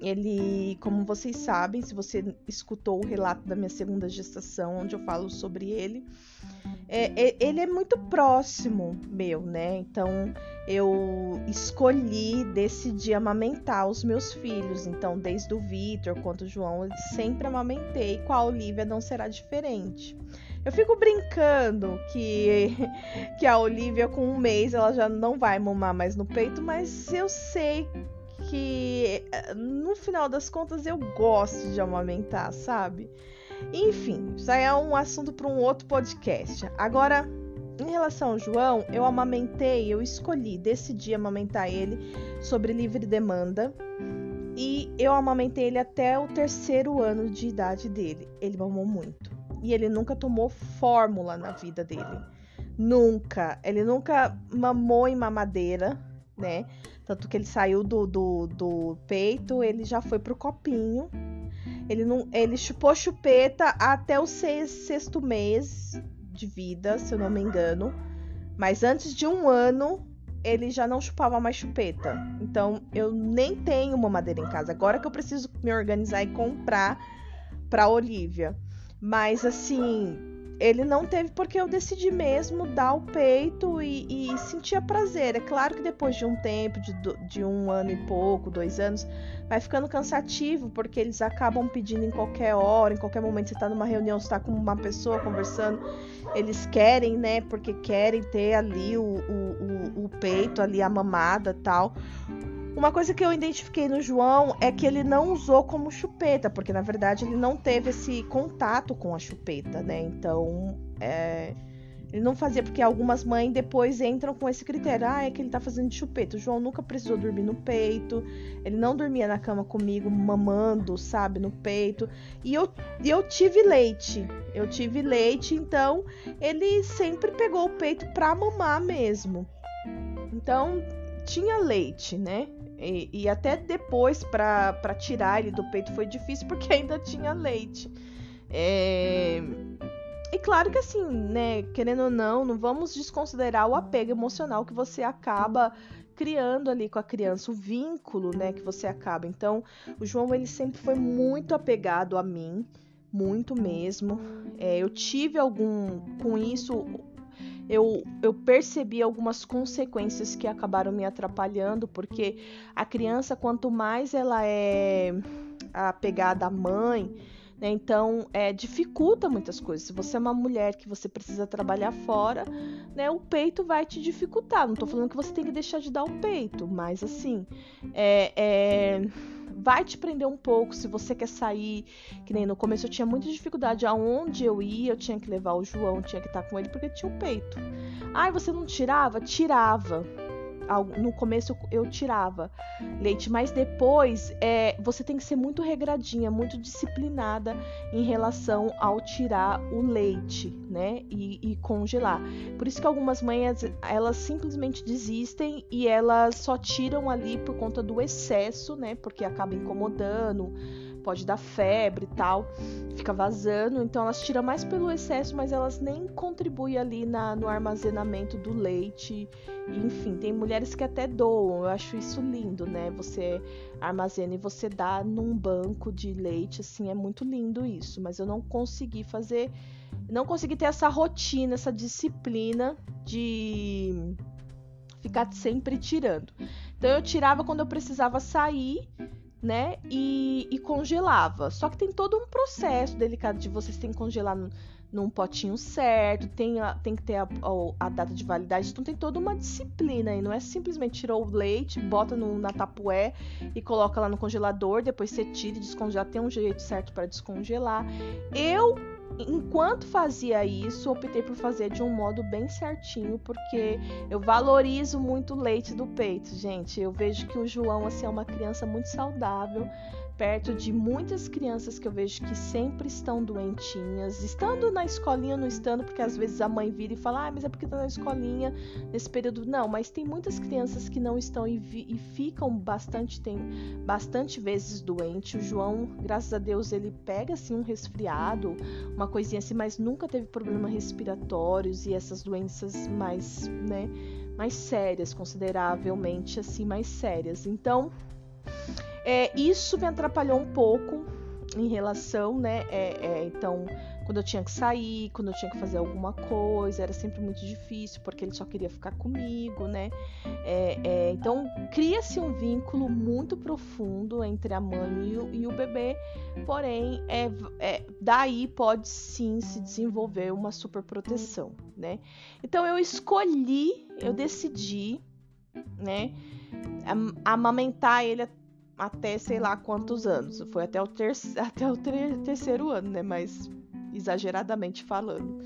A: ele, como vocês sabem, se você escutou o relato da minha segunda gestação, onde eu falo sobre ele, é, é, ele é muito próximo meu, né? Então eu escolhi, decidi amamentar os meus filhos. Então, desde o Vitor quanto o João, eu sempre amamentei. Com a Olivia não será diferente. Eu fico brincando que, *laughs* que a Olivia, com um mês, ela já não vai mamar mais no peito, mas eu sei que no final das contas eu gosto de amamentar, sabe? Enfim, isso aí é um assunto para um outro podcast. Agora, Em relação ao João, eu amamentei, eu escolhi, decidi amamentar ele sobre livre demanda. E eu amamentei ele até o terceiro ano de idade dele. Ele mamou muito. E ele nunca tomou fórmula na vida dele. Nunca. Ele nunca mamou em mamadeira, né? Tanto que ele saiu do, do, do peito, ele já foi pro copinho. Ele, não, ele chupou chupeta até o sexto mês de vida, se eu não me engano. Mas antes de um ano, ele já não chupava mais chupeta. Então eu nem tenho uma madeira em casa. Agora que eu preciso me organizar e comprar para Olivia. Mas assim, ele não teve porque eu decidi mesmo dar o peito e, e sentia prazer. É claro que depois de um tempo, de, de um ano e pouco, dois anos, vai ficando cansativo porque eles acabam pedindo em qualquer hora, em qualquer momento. Você está numa reunião, você tá com uma pessoa conversando, eles querem, né? Porque querem ter ali o, o, o, o peito, ali a mamada tal. Uma coisa que eu identifiquei no João é que ele não usou como chupeta, porque na verdade ele não teve esse contato com a chupeta, né? Então, é, ele não fazia, porque algumas mães depois entram com esse critério: ah, é que ele tá fazendo de chupeta. O João nunca precisou dormir no peito, ele não dormia na cama comigo, mamando, sabe, no peito. E eu, eu tive leite, eu tive leite, então ele sempre pegou o peito pra mamar mesmo. Então, tinha leite, né? E, e até depois para tirar ele do peito foi difícil porque *laughs* ainda tinha leite. É... E claro que assim, né, querendo ou não, não vamos desconsiderar o apego emocional que você acaba criando ali com a criança, o vínculo, né, que você acaba. Então, o João ele sempre foi muito apegado a mim, muito mesmo. É, eu tive algum com isso eu, eu percebi algumas consequências que acabaram me atrapalhando, porque a criança, quanto mais ela é apegada à mãe, né, então é, dificulta muitas coisas. Se você é uma mulher que você precisa trabalhar fora, né, o peito vai te dificultar. Não estou falando que você tem que deixar de dar o peito, mas assim, é, é vai te prender um pouco se você quer sair. Que nem no começo eu tinha muita dificuldade aonde eu ia, eu tinha que levar o João, tinha que estar com ele porque tinha o peito. Ai, você não tirava? Tirava no começo eu tirava leite, mas depois é, você tem que ser muito regradinha, muito disciplinada em relação ao tirar o leite, né? E, e congelar. Por isso que algumas mães elas simplesmente desistem e elas só tiram ali por conta do excesso, né? Porque acaba incomodando pode dar febre e tal, fica vazando, então elas tiram mais pelo excesso, mas elas nem contribuem ali na, no armazenamento do leite. Enfim, tem mulheres que até doam, eu acho isso lindo, né? Você armazena e você dá num banco de leite, assim, é muito lindo isso, mas eu não consegui fazer, não consegui ter essa rotina, essa disciplina de ficar sempre tirando. Então eu tirava quando eu precisava sair né? E, e, congelava. Só que tem todo um processo delicado de vocês têm que congelar num, num potinho certo, tem, a, tem que ter a, a, a, data de validade, então tem toda uma disciplina e não é simplesmente tirou o leite, bota no, na tapué e coloca lá no congelador, depois você tira e descongela, tem um jeito certo para descongelar. Eu enquanto fazia isso, optei por fazer de um modo bem certinho, porque eu valorizo muito o leite do peito, gente. Eu vejo que o João assim, é uma criança muito saudável, perto de muitas crianças que eu vejo que sempre estão doentinhas, estando na escolinha ou não estando, porque às vezes a mãe vira e fala, ah, mas é porque tá na escolinha nesse período. Não, mas tem muitas crianças que não estão e, e ficam bastante, tem bastante vezes doentes. O João, graças a Deus, ele pega assim um resfriado, uma coisinha assim, mas nunca teve problemas respiratórios e essas doenças mais, né, mais sérias, consideravelmente assim, mais sérias. Então, é, isso me atrapalhou um pouco em relação, né? É, é, então, quando eu tinha que sair, quando eu tinha que fazer alguma coisa, era sempre muito difícil, porque ele só queria ficar comigo, né? É, é, então, cria-se um vínculo muito profundo entre a mãe e o, e o bebê, porém, é, é, daí pode sim se desenvolver uma super proteção, né? Então, eu escolhi, eu decidi, né? Amamentar ele até sei lá quantos anos. Foi até o, ter *laughs* até o ter terceiro ano, né? Mas exageradamente falando.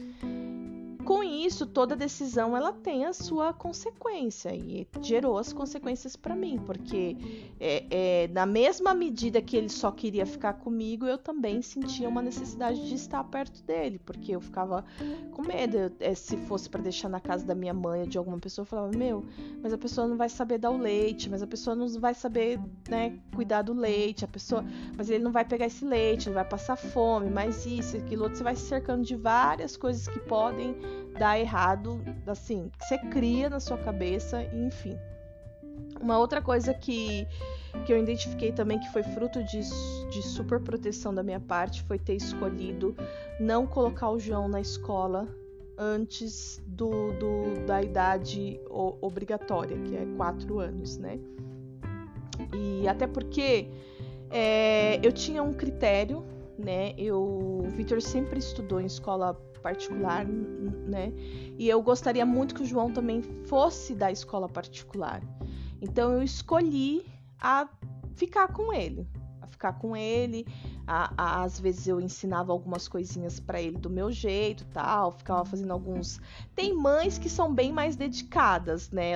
A: Com isso, toda decisão ela tem a sua consequência e gerou as consequências para mim, porque é, é, na mesma medida que ele só queria ficar comigo, eu também sentia uma necessidade de estar perto dele, porque eu ficava com medo. É, se fosse para deixar na casa da minha mãe ou de alguma pessoa, eu falava: Meu, mas a pessoa não vai saber dar o leite, mas a pessoa não vai saber né, cuidar do leite, a pessoa, mas ele não vai pegar esse leite, não vai passar fome, mas isso, aquilo outro, você vai se cercando de várias coisas que podem dar errado, assim, que você cria na sua cabeça, enfim. Uma outra coisa que, que eu identifiquei também que foi fruto de, de super proteção da minha parte foi ter escolhido não colocar o João na escola antes do, do da idade obrigatória, que é quatro anos, né? E até porque é, eu tinha um critério, né? Eu, o Vitor sempre estudou em escola particular, né? E eu gostaria muito que o João também fosse da escola particular. Então eu escolhi a ficar com ele, a ficar com ele. A, a, às vezes eu ensinava algumas coisinhas para ele do meu jeito, tal, ficava fazendo alguns. Tem mães que são bem mais dedicadas, né?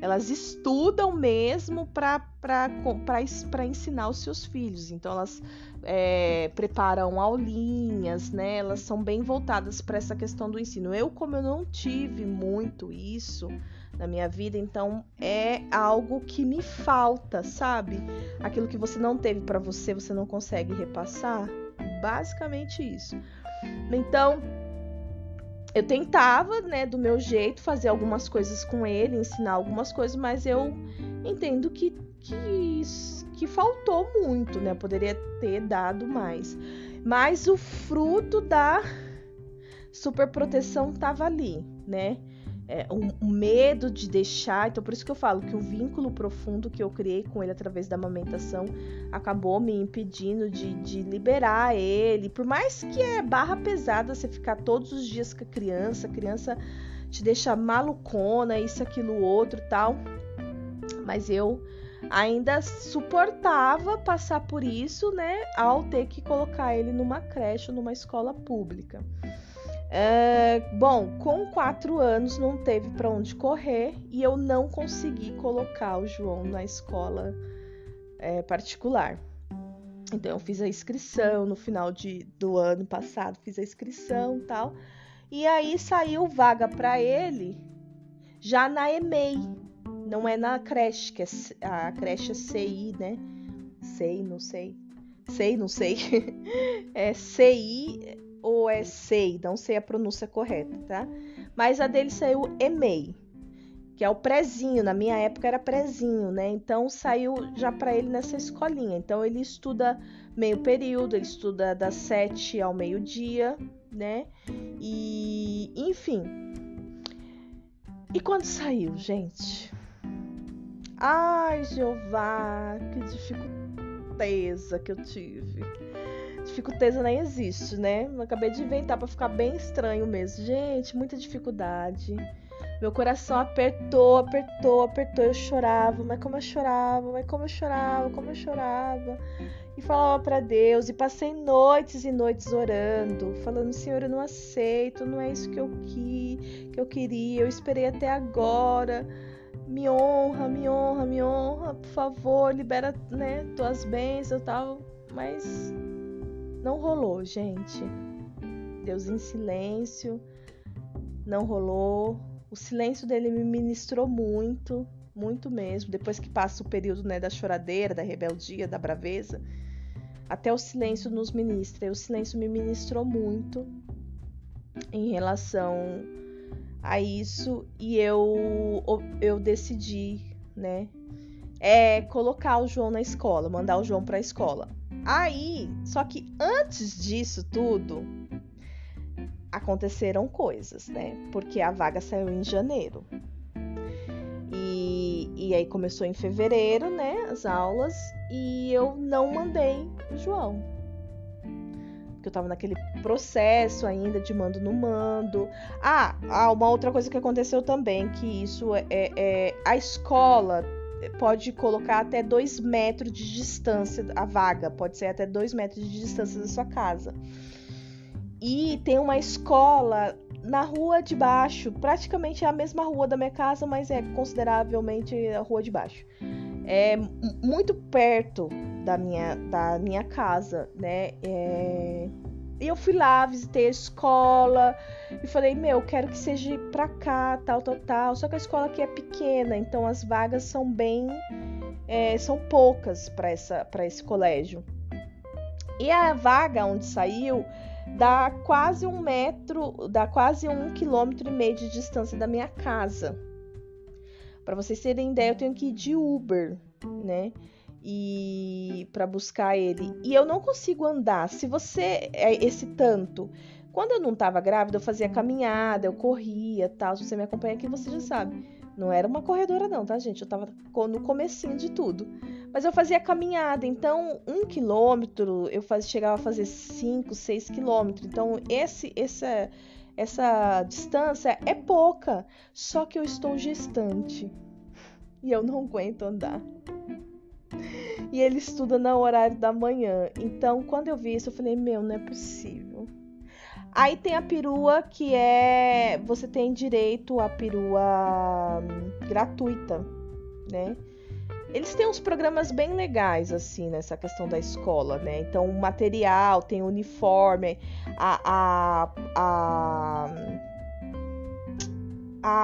A: Elas estudam mesmo para ensinar os seus filhos. Então elas é, preparam aulinhas, né? Elas são bem voltadas para essa questão do ensino. Eu, como eu não tive muito isso na minha vida, então é algo que me falta, sabe? Aquilo que você não teve para você, você não consegue repassar. Basicamente isso. Então, eu tentava, né, do meu jeito, fazer algumas coisas com ele, ensinar algumas coisas, mas eu entendo que, que que faltou muito, né? Poderia ter dado mais. Mas o fruto da superproteção estava ali, né? É, o, o, medo de deixar, então por isso que eu falo que o vínculo profundo que eu criei com ele através da amamentação acabou me impedindo de, de liberar ele. Por mais que é barra pesada você ficar todos os dias com a criança, a criança te deixa malucona, isso, aquilo, outro tal. Mas eu ainda suportava passar por isso, né, ao ter que colocar ele numa creche numa escola pública. É, bom, com quatro anos não teve para onde correr e eu não consegui colocar o João na escola é, particular. Então eu fiz a inscrição no final de, do ano passado, fiz a inscrição tal. E aí saiu vaga para ele já na EMEI, não é na creche, que é a creche é CI, né? Sei, não sei. Sei, não sei. *laughs* é CI ou é SEI, não sei a pronúncia correta, tá? Mas a dele saiu EMEI, que é o prezinho, na minha época era prezinho, né? Então saiu já para ele nessa escolinha. Então ele estuda meio período, ele estuda das sete ao meio-dia, né? E enfim. E quando saiu, gente? Ai, Jeová, que dificulteza que eu tive. Dificulteza nem existe, né? Eu acabei de inventar para ficar bem estranho mesmo. Gente, muita dificuldade. Meu coração apertou, apertou, apertou. Eu chorava, mas como eu chorava, mas como eu chorava, como eu chorava. E falava para Deus, e passei noites e noites orando, falando: Senhor, eu não aceito, não é isso que eu, que, que eu queria, eu esperei até agora me honra, me honra, me honra, por favor, libera, né, tuas bênçãos e tal. Mas não rolou, gente. Deus em silêncio, não rolou. O silêncio dele me ministrou muito, muito mesmo. Depois que passa o período né, da choradeira, da rebeldia, da braveza, até o silêncio nos ministra. E o silêncio me ministrou muito em relação a isso e eu, eu decidi, né, é colocar o João na escola, mandar o João para a escola. Aí, só que antes disso tudo, aconteceram coisas, né? Porque a vaga saiu em janeiro. E, e aí começou em fevereiro, né? As aulas. E eu não mandei o João que eu tava naquele processo ainda de mando no mando. Ah, ah uma outra coisa que aconteceu também, que isso é, é, é a escola pode colocar até dois metros de distância a vaga, pode ser até dois metros de distância da sua casa. e tem uma escola na rua de baixo, praticamente é a mesma rua da minha casa, mas é consideravelmente a rua de baixo. É muito perto da minha, da minha casa, né? É... E eu fui lá, visitei a escola e falei, meu, quero que seja pra cá, tal, tal, tal. Só que a escola aqui é pequena, então as vagas são bem. É, são poucas para esse colégio. E a vaga onde saiu dá quase um metro, dá quase um quilômetro e meio de distância da minha casa. Para vocês terem ideia, eu tenho que ir de Uber, né? E para buscar ele. E eu não consigo andar. Se você é esse tanto. Quando eu não estava grávida, eu fazia caminhada, eu corria, tal. Se você me acompanha aqui, você já sabe. Não era uma corredora, não, tá, gente? Eu tava no comecinho de tudo. Mas eu fazia caminhada, então um quilômetro eu faz, chegava a fazer cinco, seis quilômetros. Então esse, essa, essa distância é pouca. Só que eu estou gestante e eu não aguento andar. E ele estuda no horário da manhã. Então, quando eu vi isso, eu falei: Meu, não é possível. Aí tem a perua que é. Você tem direito à perua hum, gratuita, né? Eles têm uns programas bem legais, assim, nessa questão da escola, né? Então, o material, tem o uniforme, a, a, a,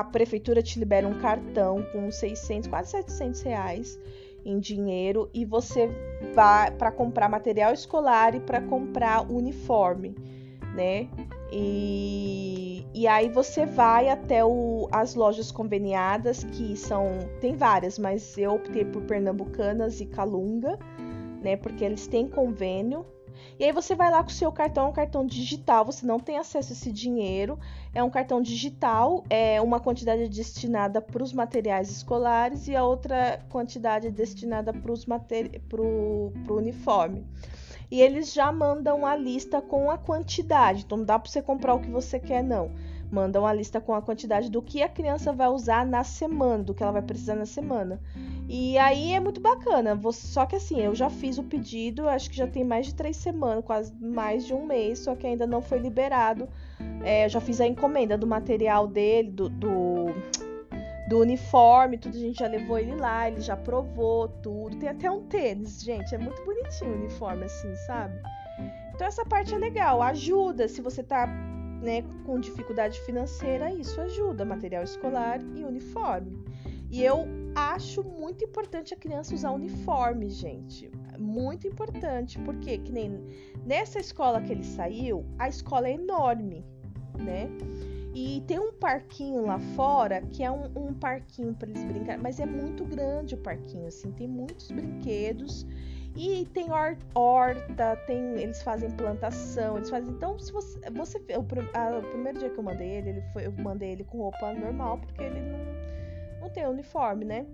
A: a prefeitura te libera um cartão com 600, quase 700 reais em dinheiro e você vai para comprar material escolar e para comprar uniforme né? E, e aí você vai até o, as lojas conveniadas, que são. Tem várias, mas eu optei por Pernambucanas e Calunga, né? Porque eles têm convênio. E aí você vai lá com o seu cartão, um cartão digital, você não tem acesso a esse dinheiro. É um cartão digital, é uma quantidade destinada para os materiais escolares e a outra quantidade destinada para o uniforme e eles já mandam a lista com a quantidade. Então não dá para você comprar o que você quer não. Mandam a lista com a quantidade do que a criança vai usar na semana, do que ela vai precisar na semana. E aí é muito bacana. Só que assim, eu já fiz o pedido, acho que já tem mais de três semanas, quase mais de um mês, só que ainda não foi liberado. É, eu já fiz a encomenda do material dele, do, do do uniforme, tudo a gente já levou ele lá, ele já provou tudo. Tem até um tênis, gente, é muito bonitinho o uniforme assim, sabe? Então essa parte é legal, ajuda se você tá, né, com dificuldade financeira, isso ajuda, material escolar e uniforme. E eu acho muito importante a criança usar uniforme, gente. Muito importante, porque que nem nessa escola que ele saiu, a escola é enorme, né? E tem um parquinho lá fora que é um, um parquinho para eles brincarem, mas é muito grande o parquinho, assim, tem muitos brinquedos e tem horta, tem, eles fazem plantação, eles fazem. Então, se você, você o, a, o primeiro dia que eu mandei ele, ele foi, eu mandei ele com roupa normal porque ele não, não tem uniforme, né?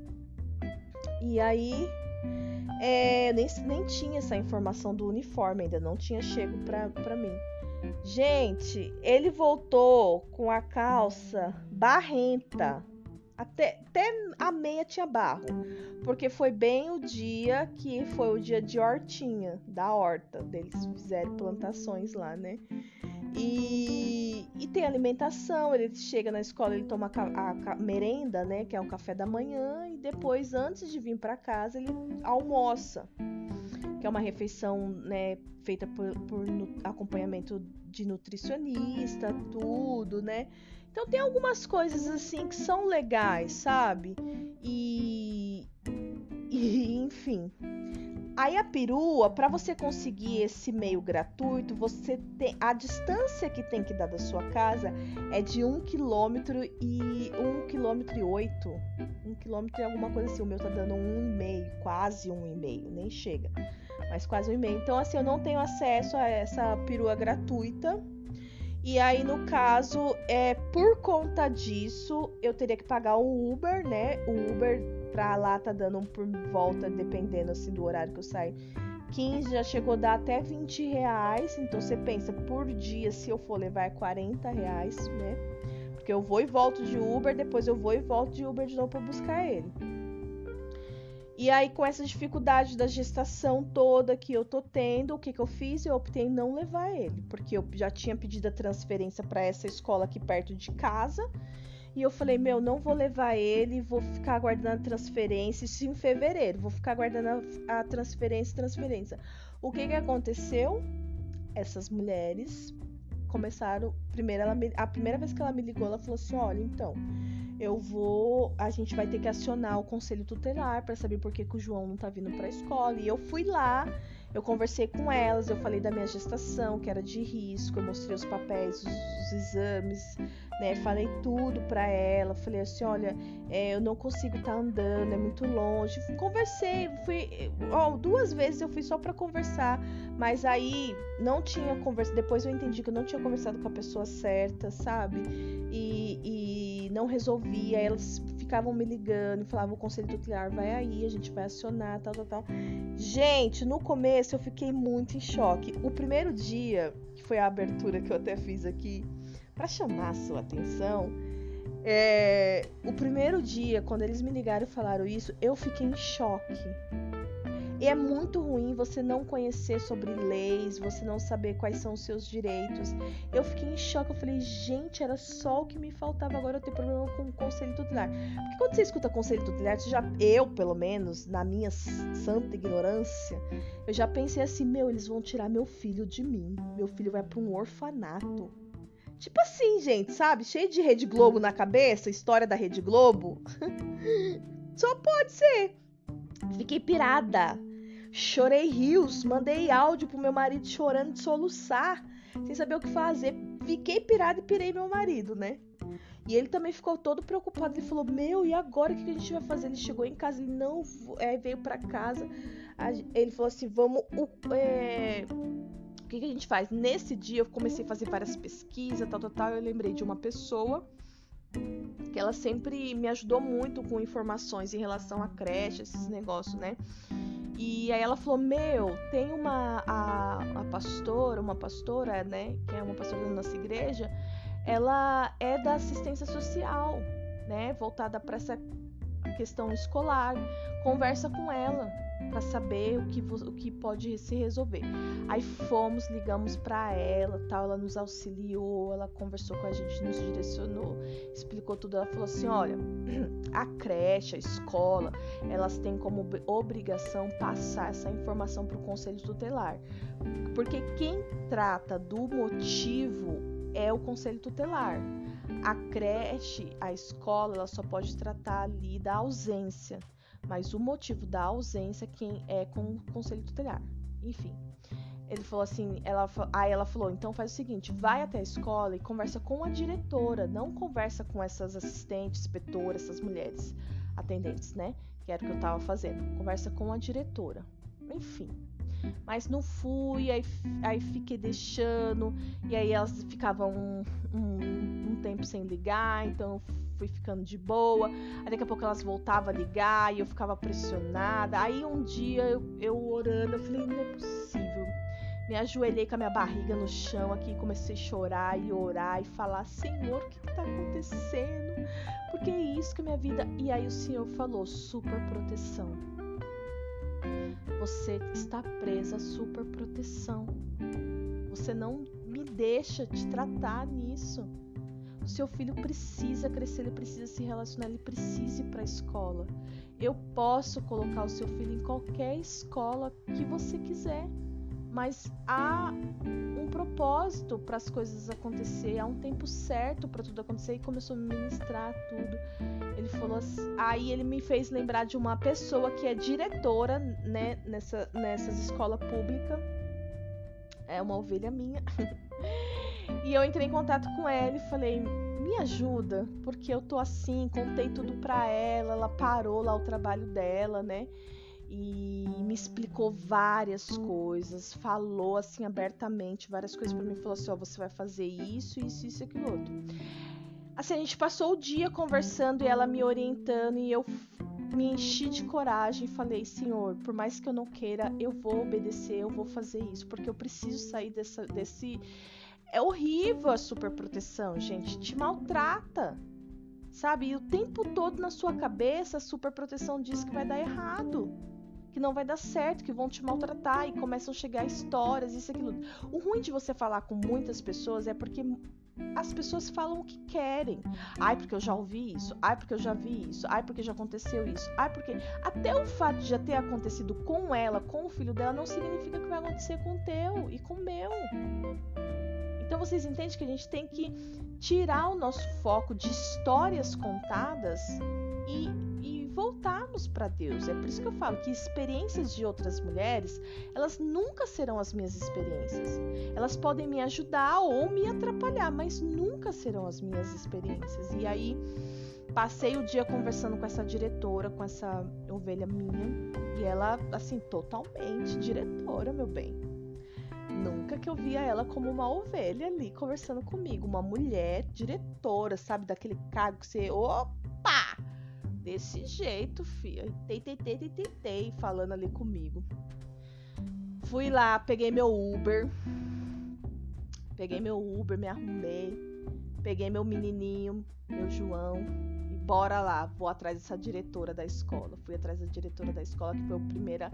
A: E aí é, nem, nem tinha essa informação do uniforme ainda, não tinha chego pra, pra mim. Gente, ele voltou com a calça barrenta. Até, até a meia tinha barro. Porque foi bem o dia que foi o dia de hortinha, da horta. Eles fizeram plantações lá, né? E, e tem alimentação, ele chega na escola, ele toma a, a, a, merenda, né, que é o café da manhã, e depois, antes de vir para casa, ele almoça que é uma refeição né, feita por, por acompanhamento de nutricionista, tudo, né? Então tem algumas coisas assim que são legais, sabe? E, e enfim. Aí a perua, para você conseguir esse meio gratuito, você tem a distância que tem que dar da sua casa é de um quilômetro e um quilômetro e oito, um quilômetro e alguma coisa assim. O meu tá dando um e meio, quase um e meio, nem chega mas quase um e-mail. Então, assim, eu não tenho acesso a essa perua gratuita. E aí, no caso, é por conta disso, eu teria que pagar o Uber, né? O Uber pra lá tá dando por volta, dependendo assim do horário que eu saio. 15 já chegou a dar até 20 reais. Então você pensa, por dia, se eu for levar é 40 reais, né? Porque eu vou e volto de Uber, depois eu vou e volto de Uber de novo pra buscar ele. E aí, com essa dificuldade da gestação toda que eu tô tendo, o que, que eu fiz? Eu optei não levar ele, porque eu já tinha pedido a transferência para essa escola aqui perto de casa. E eu falei, meu, não vou levar ele, vou ficar aguardando a transferência. Isso em fevereiro, vou ficar aguardando a, a transferência, transferência. O que que aconteceu? Essas mulheres começaram. Primeiro, ela, a primeira vez que ela me ligou, ela falou assim: olha, então, eu vou. A gente vai ter que acionar o conselho tutelar para saber por que, que o João não tá vindo para a escola. E eu fui lá, eu conversei com elas, eu falei da minha gestação, que era de risco, eu mostrei os papéis, os, os exames, né? Falei tudo para ela, falei assim, olha, é, eu não consigo estar tá andando, é muito longe. Conversei, fui, ó, duas vezes eu fui só para conversar, mas aí não tinha conversa. Depois eu entendi que eu não tinha conversado com a pessoa certa, sabe? E, e não resolvia. Elas ficavam me ligando, falavam o conselho tutelar vai aí, a gente vai acionar, tal, tal, tal. Gente, no começo eu fiquei muito em choque. O primeiro dia, que foi a abertura que eu até fiz aqui para chamar a sua atenção, é, o primeiro dia, quando eles me ligaram e falaram isso, eu fiquei em choque. E é muito ruim você não conhecer sobre leis, você não saber quais são os seus direitos. Eu fiquei em choque, eu falei, gente, era só o que me faltava agora eu ter problema com o conselho tutelar. Porque quando você escuta conselho tutelar, já, eu, pelo menos, na minha santa ignorância, eu já pensei assim, meu, eles vão tirar meu filho de mim. Meu filho vai para um orfanato. Tipo assim, gente, sabe? Cheio de Rede Globo na cabeça, história da Rede Globo. *laughs* Só pode ser. Fiquei pirada. Chorei rios, mandei áudio pro meu marido chorando de soluçar, sem saber o que fazer. Fiquei pirada e pirei meu marido, né? E ele também ficou todo preocupado. Ele falou: Meu, e agora o que a gente vai fazer? Ele chegou em casa, ele não é, veio para casa. Ele falou assim: Vamos. É, o que, que a gente faz? Nesse dia eu comecei a fazer várias pesquisas, tal, tal, tal. Eu lembrei de uma pessoa que ela sempre me ajudou muito com informações em relação à creche, esses negócios, né? E aí ela falou: Meu, tem uma a, a pastora, uma pastora, né? Que é uma pastora da nossa igreja, ela é da assistência social, né? Voltada para essa questão escolar. Conversa com ela para saber o que, o que pode se resolver. Aí fomos, ligamos para ela, tal, ela nos auxiliou, ela conversou com a gente, nos direcionou, explicou tudo. Ela falou assim: olha, *clears throat* a creche, a escola, elas têm como obrigação passar essa informação para o conselho tutelar, porque quem trata do motivo é o conselho tutelar. A creche, a escola, ela só pode tratar ali da ausência mas o motivo da ausência quem é com o conselho tutelar. Enfim, ele falou assim, ela, aí ela falou, então faz o seguinte, vai até a escola e conversa com a diretora, não conversa com essas assistentes, inspetoras, essas mulheres atendentes, né? Que era o que eu tava fazendo. Conversa com a diretora. Enfim. Mas não fui, aí, aí fiquei deixando, e aí elas ficavam um, um, um tempo sem ligar, então fui ficando de boa. Aí daqui a pouco elas voltavam a ligar e eu ficava pressionada. Aí um dia eu, eu orando, eu falei, não é possível. Me ajoelhei com a minha barriga no chão aqui, comecei a chorar e orar e falar: Senhor, o que está acontecendo? Porque é isso que é minha vida. E aí o Senhor falou: super proteção. Você está presa à super proteção. Você não me deixa te tratar nisso. Seu filho precisa crescer, ele precisa se relacionar, ele precisa ir para a escola. Eu posso colocar o seu filho em qualquer escola que você quiser, mas há um propósito para as coisas acontecer, há um tempo certo para tudo acontecer e começou a ministrar tudo. Ele falou assim, aí ele me fez lembrar de uma pessoa que é diretora, né, nessa nessas escolas públicas. É uma ovelha minha. *laughs* E eu entrei em contato com ela e falei: "Me ajuda, porque eu tô assim". Contei tudo para ela, ela parou lá o trabalho dela, né? E me explicou várias coisas, falou assim abertamente várias coisas para mim, falou assim: "Ó, oh, você vai fazer isso, isso, isso e aquilo outro". Assim, a gente passou o dia conversando e ela me orientando e eu me enchi de coragem e falei: Senhor, por mais que eu não queira, eu vou obedecer, eu vou fazer isso, porque eu preciso sair dessa, desse é horrível a superproteção, gente. Te maltrata. Sabe? E o tempo todo na sua cabeça a superproteção diz que vai dar errado. Que não vai dar certo, que vão te maltratar e começam a chegar histórias, isso aquilo. O ruim de você falar com muitas pessoas é porque as pessoas falam o que querem. Ai, porque eu já ouvi isso. Ai, porque eu já vi isso. Ai, porque já aconteceu isso. Ai, porque. Até o fato de já ter acontecido com ela, com o filho dela, não significa que vai acontecer com o teu e com o meu. Então vocês entendem que a gente tem que tirar o nosso foco de histórias contadas e, e voltarmos para Deus. É por isso que eu falo que experiências de outras mulheres, elas nunca serão as minhas experiências. Elas podem me ajudar ou me atrapalhar, mas nunca serão as minhas experiências. E aí passei o dia conversando com essa diretora, com essa ovelha minha, e ela assim totalmente diretora, meu bem Nunca que eu via ela como uma ovelha ali conversando comigo. Uma mulher diretora, sabe? Daquele cargo que você. Opa! Desse jeito, filha. Tei, tei, tei, falando ali comigo. Fui lá, peguei meu Uber. Peguei meu Uber, me arrumei. Peguei meu menininho, meu João bora lá, vou atrás dessa diretora da escola. Fui atrás da diretora da escola, que foi o, primeira,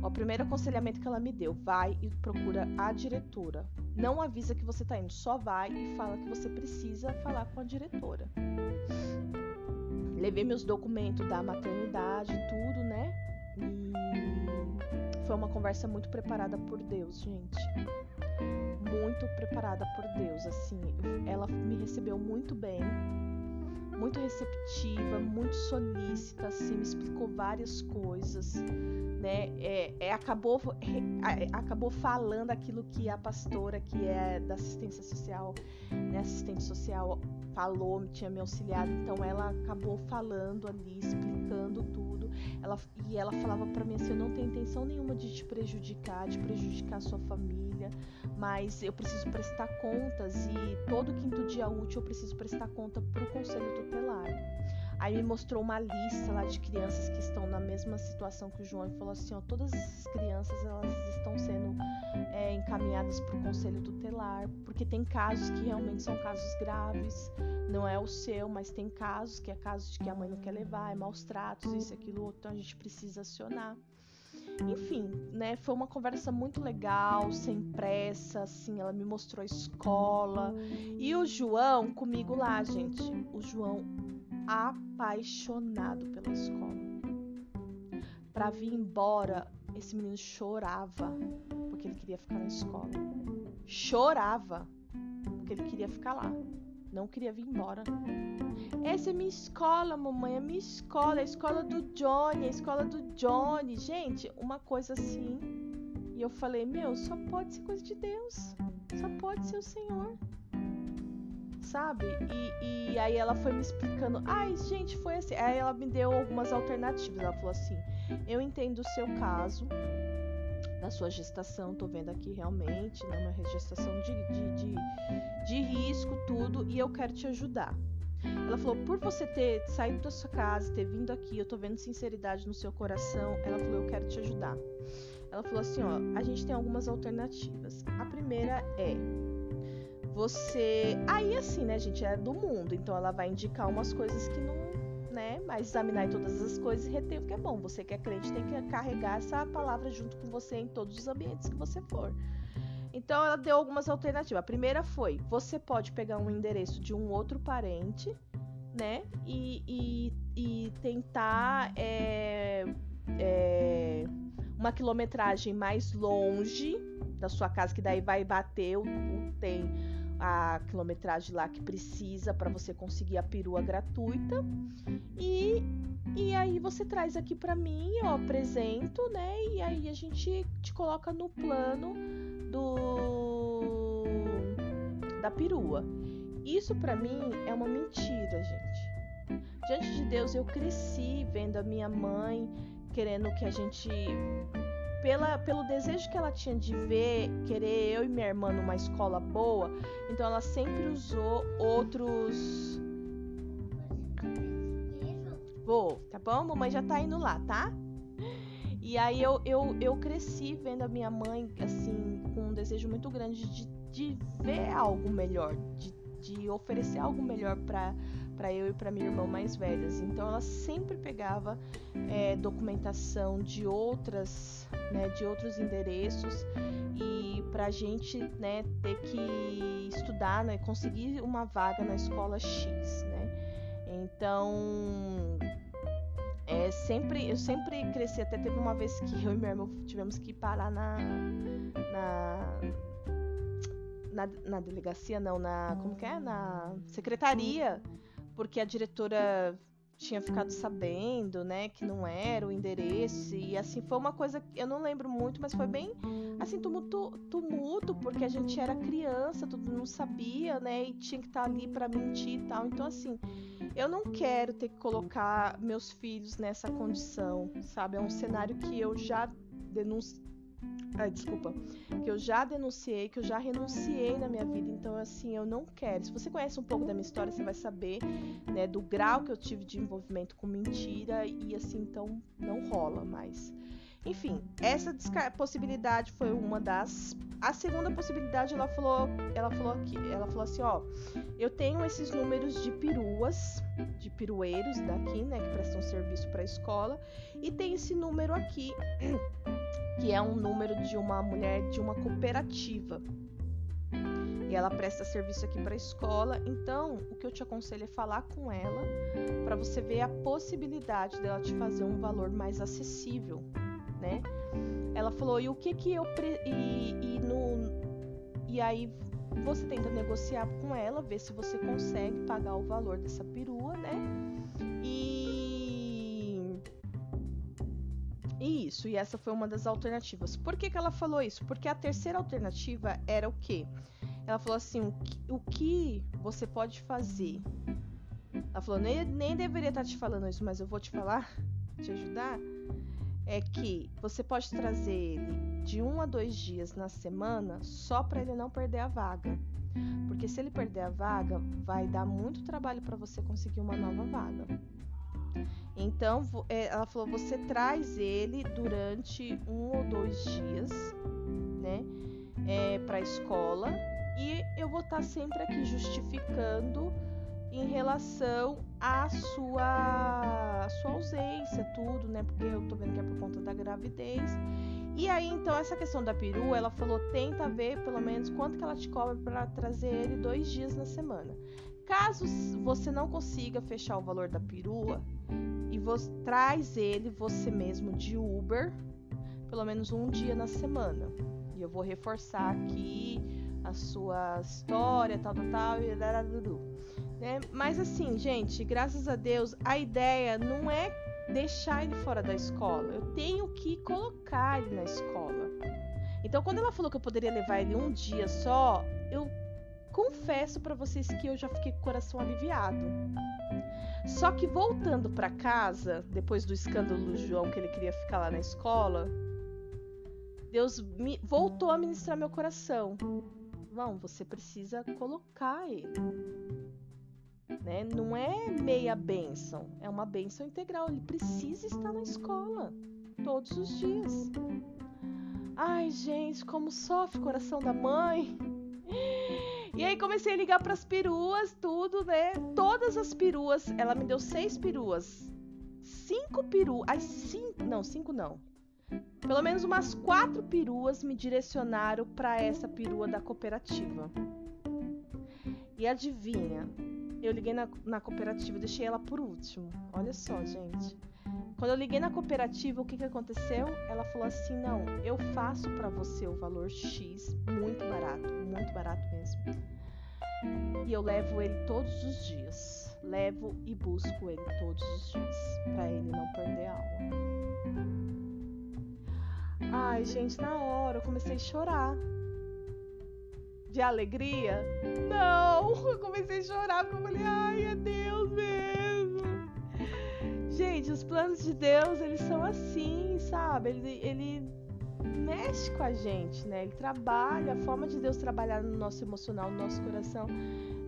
A: o primeiro aconselhamento que ela me deu. Vai e procura a diretora. Não avisa que você tá indo, só vai e fala que você precisa falar com a diretora. Levei meus documentos da maternidade, tudo, né? E foi uma conversa muito preparada por Deus, gente. Muito preparada por Deus, assim. Ela me recebeu muito bem muito receptiva, muito solícita, assim, me explicou várias coisas, né? É, é, acabou, é, acabou falando aquilo que a pastora, que é da assistência social, né, assistente social, falou, tinha me auxiliado, então ela acabou falando ali, explicando tudo. Ela, e ela falava para mim assim: eu não tenho intenção nenhuma de te prejudicar, de prejudicar a sua família, mas eu preciso prestar contas e todo quinto dia útil eu preciso prestar conta para o conselho tutelar. Aí me mostrou uma lista lá de crianças que estão na mesma situação que o João e falou assim: ó, todas essas crianças elas estão sendo é, encaminhadas para o conselho tutelar, porque tem casos que realmente são casos graves, não é o seu, mas tem casos que é casos de que a mãe não quer levar, é maus tratos, isso, aquilo, outro, então a gente precisa acionar. Enfim, né, foi uma conversa muito legal, sem pressa, assim, ela me mostrou a escola. E o João comigo lá, gente. O João apaixonado pela escola. Para vir embora, esse menino chorava porque ele queria ficar na escola. Chorava porque ele queria ficar lá. Não queria vir embora. Essa é minha escola, mamãe. É minha escola. É a escola do Johnny. É a escola do Johnny. Gente, uma coisa assim. E eu falei, meu, só pode ser coisa de Deus. Só pode ser o Senhor. Sabe? E, e aí ela foi me explicando. Ai, gente, foi assim. Aí ela me deu algumas alternativas. Ela falou assim: Eu entendo o seu caso da sua gestação, tô vendo aqui realmente, né, uma gestação de, de, de, de risco, tudo, e eu quero te ajudar. Ela falou, por você ter saído da sua casa, ter vindo aqui, eu tô vendo sinceridade no seu coração. Ela falou, eu quero te ajudar. Ela falou assim, ó, a gente tem algumas alternativas. A primeira é você, aí assim, né, gente, é do mundo, então ela vai indicar umas coisas que não né? Mas examinar todas as coisas e reter o que é bom. Você que é crente tem que carregar essa palavra junto com você em todos os ambientes que você for. Então ela deu algumas alternativas. A primeira foi: você pode pegar um endereço de um outro parente, né? E, e, e tentar é, é, uma quilometragem mais longe da sua casa, que daí vai bater o, o a quilometragem lá que precisa para você conseguir a perua gratuita. E, e aí você traz aqui para mim, eu apresento, né? E aí a gente te coloca no plano do da perua. Isso para mim é uma mentira, gente. Diante de Deus, eu cresci vendo a minha mãe querendo que a gente pela, pelo desejo que ela tinha de ver, querer eu e minha irmã numa escola boa, então ela sempre usou outros. Vou, tá bom? Mamãe já tá indo lá, tá? E aí eu, eu, eu cresci vendo a minha mãe, assim, com um desejo muito grande de, de ver algo melhor, de, de oferecer algo melhor para para eu e para minha irmã mais velhas. Então ela sempre pegava é, documentação de outras, né, de outros endereços e para a gente, né, ter que estudar, né, conseguir uma vaga na escola X, né. Então é, sempre, eu sempre cresci, até teve uma vez que eu e meu irmão tivemos que parar na, na, na, na delegacia, não, na, como que é? Na secretaria, porque a diretora tinha ficado sabendo, né, que não era o endereço e assim foi uma coisa que eu não lembro muito, mas foi bem assim tumulto, tumulto porque a gente era criança, tudo não sabia, né, e tinha que estar ali para mentir e tal. Então assim, eu não quero ter que colocar meus filhos nessa condição, sabe? É um cenário que eu já denunciei Ai, desculpa. Que eu já denunciei, que eu já renunciei na minha vida. Então, assim, eu não quero. Se você conhece um pouco da minha história, você vai saber, né, do grau que eu tive de envolvimento com mentira. E, assim, então, não rola mais. Enfim, essa possibilidade foi uma das. A segunda possibilidade, ela falou, ela falou aqui, ela falou assim, ó, eu tenho esses números de peruas, de pirueiros daqui, né, que prestam serviço para a escola, e tem esse número aqui que é um número de uma mulher de uma cooperativa. E ela presta serviço aqui para a escola. Então, o que eu te aconselho é falar com ela para você ver a possibilidade dela te fazer um valor mais acessível, né? Ela falou: "E o que que eu pre... e, e no e aí você tenta negociar com ela, ver se você consegue pagar o valor dessa perua, Isso, e essa foi uma das alternativas. Por que, que ela falou isso? Porque a terceira alternativa era o quê? Ela falou assim: o que, o que você pode fazer? Ela falou: nem, nem deveria estar te falando isso, mas eu vou te falar, te ajudar. É que você pode trazer ele de um a dois dias na semana só para ele não perder a vaga. Porque se ele perder a vaga, vai dar muito trabalho para você conseguir uma nova vaga. Então, é, ela falou: você traz ele durante um ou dois dias, né, é, para a escola, e eu vou estar tá sempre aqui justificando em relação à sua, à sua ausência, tudo, né, porque eu tô vendo que é por conta da gravidez. E aí, então, essa questão da perua, ela falou: tenta ver pelo menos quanto que ela te cobra para trazer ele dois dias na semana. Caso você não consiga fechar o valor da perua, e você traz ele você mesmo de Uber pelo menos um dia na semana. E eu vou reforçar aqui a sua história, tal, tal, tal, e né? Mas assim, gente, graças a Deus, a ideia não é deixar ele fora da escola. Eu tenho que colocar ele na escola. Então, quando ela falou que eu poderia levar ele um dia só, eu confesso para vocês que eu já fiquei com o coração aliviado. Só que voltando para casa, depois do escândalo do João que ele queria ficar lá na escola, Deus me voltou a ministrar meu coração. Vão, você precisa colocar ele. Né? Não é meia bênção, é uma bênção integral. Ele precisa estar na escola todos os dias. Ai, gente, como sofre o coração da mãe. E aí comecei a ligar pras peruas, tudo, né? Todas as peruas, ela me deu seis peruas. Cinco peruas. Ai, cinco. Não, cinco não. Pelo menos umas quatro peruas me direcionaram para essa perua da cooperativa. E adivinha? Eu liguei na, na cooperativa, deixei ela por último. Olha só, gente. Quando eu liguei na cooperativa, o que, que aconteceu? Ela falou assim: não, eu faço para você o valor X, muito barato, muito barato mesmo. E eu levo ele todos os dias. Levo e busco ele todos os dias, para ele não perder a aula. Ai, gente, na hora eu comecei a chorar. De alegria? Não! *laughs* Eu comecei a chorar porque eu falei, ai, é Deus mesmo. Gente, os planos de Deus, eles são assim, sabe? Ele, ele mexe com a gente, né? Ele trabalha, a forma de Deus trabalhar no nosso emocional, no nosso coração,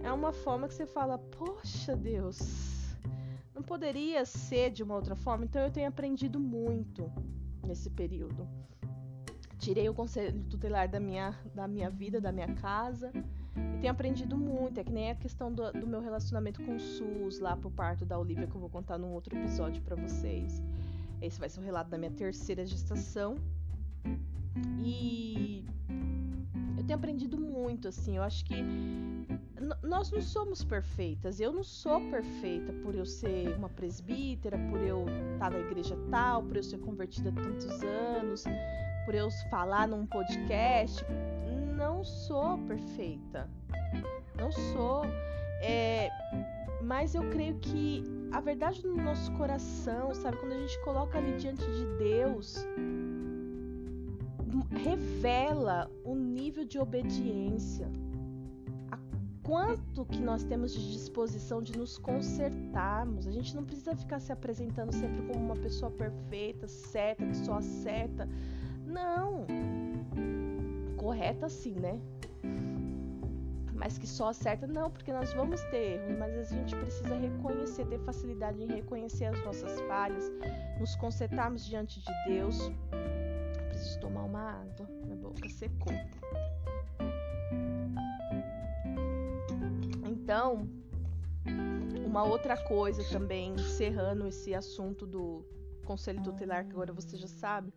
A: é uma forma que você fala, poxa Deus, não poderia ser de uma outra forma? Então eu tenho aprendido muito nesse período. Tirei o conselho tutelar da minha, da minha vida, da minha casa, E tenho aprendido muito, é que nem a questão do, do meu relacionamento com o SUS lá por parto da Olivia, que eu vou contar num outro episódio para vocês. Esse vai ser o relato da minha terceira gestação. E eu tenho aprendido muito, assim. Eu acho que nós não somos perfeitas. Eu não sou perfeita por eu ser uma presbítera, por eu estar na igreja tal, por eu ser convertida há tantos anos, por eu falar num podcast. Não sou perfeita. Não sou. É, mas eu creio que a verdade no nosso coração, sabe? Quando a gente coloca ali diante de Deus, revela o nível de obediência. A quanto que nós temos de disposição de nos consertarmos. A gente não precisa ficar se apresentando sempre como uma pessoa perfeita, certa, que só acerta. Não. Correta sim, né? mas que só acerta, não, porque nós vamos ter erros, mas a gente precisa reconhecer, ter facilidade em reconhecer as nossas falhas, nos consertarmos diante de Deus. Preciso tomar uma água, minha boca secou. Então, uma outra coisa também, encerrando esse assunto do conselho tutelar, que agora você já sabe.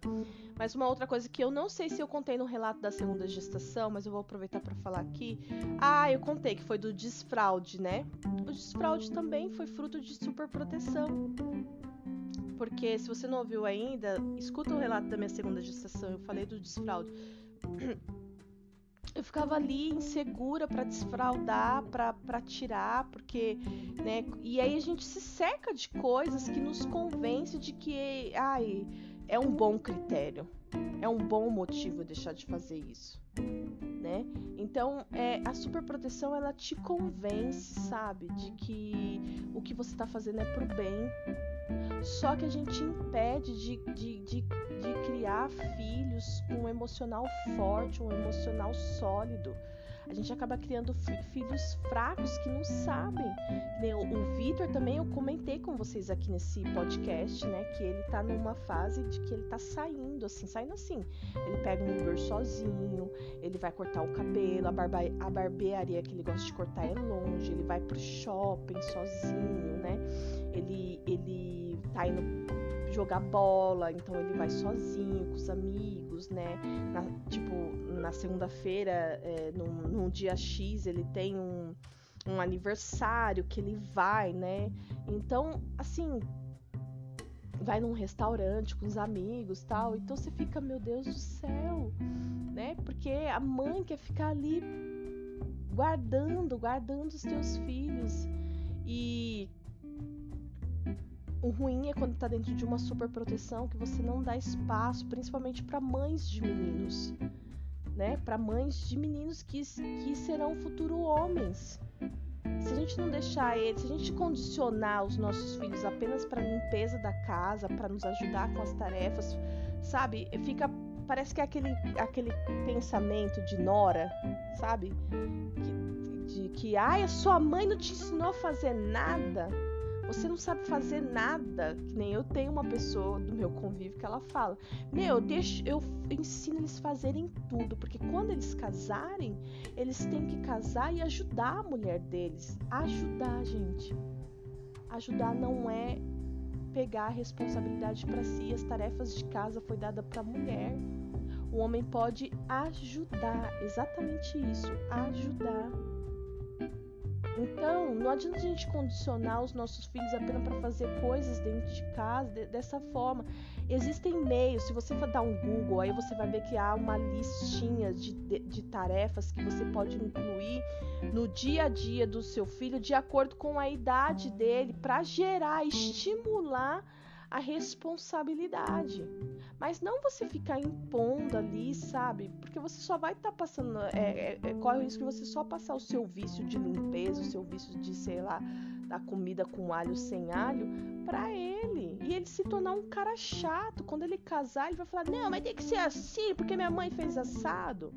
A: Mas uma outra coisa que eu não sei se eu contei no relato da segunda gestação, mas eu vou aproveitar para falar aqui. Ah, eu contei que foi do desfraude, né? O desfraude também foi fruto de superproteção. Porque se você não ouviu ainda, escuta o relato da minha segunda gestação. Eu falei do desfraude *clears throat* eu ficava ali insegura para desfraudar, para tirar, porque, né? E aí a gente se seca de coisas que nos convence de que, ai, é um bom critério, é um bom motivo deixar de fazer isso, né? Então, é, a superproteção ela te convence, sabe, de que o que você está fazendo é pro bem. Só que a gente impede de, de, de de criar filhos com um emocional forte, um emocional sólido. A gente acaba criando filhos fracos que não sabem. O, Vitor também, eu comentei com vocês aqui nesse podcast, né? Que ele tá numa fase de que ele tá saindo, assim, saindo assim. Ele pega um Uber sozinho, ele vai cortar o cabelo, a, barba, a barbearia que ele gosta de cortar é longe, ele vai pro shopping sozinho, né? Ele, ele tá indo jogar bola, então ele vai sozinho com os amigos, né? Na, tipo, na segunda-feira, é, num, num, dia X, ele tem um, um aniversário que ele vai, né? Então, assim, vai num restaurante com os amigos tal. Então você fica, meu Deus do céu, né? Porque a mãe quer ficar ali guardando, guardando os teus filhos. E o ruim é quando tá dentro de uma super proteção que você não dá espaço, principalmente para mães de meninos, né? Para mães de meninos que, que serão futuro homens. Se a gente não deixar eles, se a gente condicionar os nossos filhos apenas para limpeza da casa, para nos ajudar com as tarefas, sabe? Fica parece que é aquele aquele pensamento de Nora, sabe? Que, de que ai, a sua mãe não te ensinou a fazer nada você não sabe fazer nada, que nem eu tenho uma pessoa do meu convívio que ela fala: Meu, deixa, eu ensino eles fazerem tudo, porque quando eles casarem, eles têm que casar e ajudar a mulher deles. Ajudar, gente. Ajudar não é pegar a responsabilidade para si, as tarefas de casa foi dada para a mulher. O homem pode ajudar, exatamente isso, ajudar. Então, não adianta a gente condicionar os nossos filhos apenas para fazer coisas dentro de casa de, dessa forma. Existem meios, se você for dar um Google, aí você vai ver que há uma listinha de, de, de tarefas que você pode incluir no dia a dia do seu filho de acordo com a idade dele, para gerar, estimular a responsabilidade. Mas não você ficar impondo ali, sabe? Porque você só vai estar tá passando. É, é, é, corre o risco de você só passar o seu vício de limpeza, o seu vício de, sei lá, da comida com alho sem alho para ele. E ele se tornar um cara chato. Quando ele casar, ele vai falar: Não, mas tem que ser assim, porque minha mãe fez assado.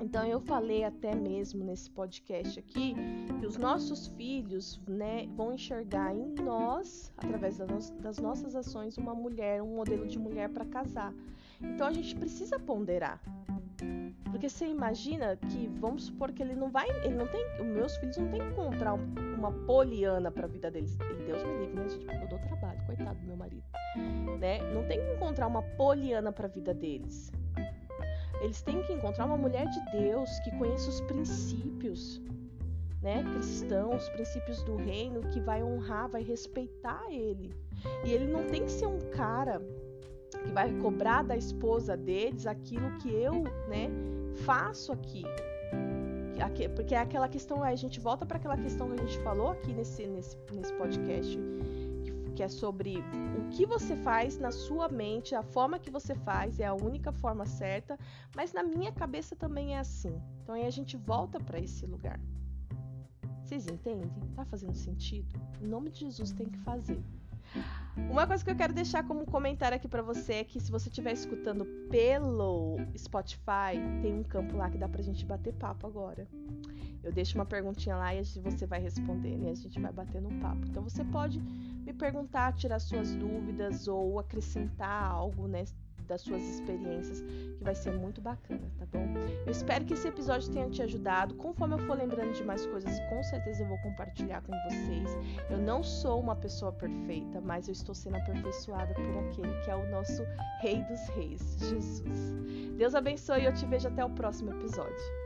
A: Então eu falei até mesmo nesse podcast aqui que os nossos filhos, né, vão enxergar em nós, através das nossas ações, uma mulher, um modelo de mulher para casar. Então a gente precisa ponderar. Porque você imagina que, vamos supor que ele não vai, ele não tem, os meus filhos não tem que encontrar uma poliana para a vida deles. E Deus me livre, né, gente? Eu dou trabalho, coitado do meu marido, né? Não tem que encontrar uma poliana para a vida deles. Eles têm que encontrar uma mulher de Deus que conheça os princípios, né, cristãos, princípios do reino, que vai honrar, vai respeitar ele. E ele não tem que ser um cara que vai cobrar da esposa deles aquilo que eu, né, faço aqui. Porque é aquela questão, a gente volta para aquela questão que a gente falou aqui nesse, nesse, nesse podcast, que é sobre o que você faz na sua mente, a forma que você faz é a única forma certa, mas na minha cabeça também é assim. Então aí a gente volta para esse lugar. Vocês entendem? Tá fazendo sentido? Em nome de Jesus tem que fazer. Uma coisa que eu quero deixar como comentário aqui para você é que se você estiver escutando pelo Spotify, tem um campo lá que dá pra gente bater papo agora. Eu deixo uma perguntinha lá e você vai responder, né? A gente vai bater no papo. Então você pode me perguntar, tirar suas dúvidas ou acrescentar algo, né? Das suas experiências, que vai ser muito bacana, tá bom? Eu espero que esse episódio tenha te ajudado. Conforme eu for lembrando de mais coisas, com certeza eu vou compartilhar com vocês. Eu não sou uma pessoa perfeita, mas eu estou sendo aperfeiçoada por aquele que é o nosso Rei dos Reis, Jesus. Deus abençoe e eu te vejo até o próximo episódio.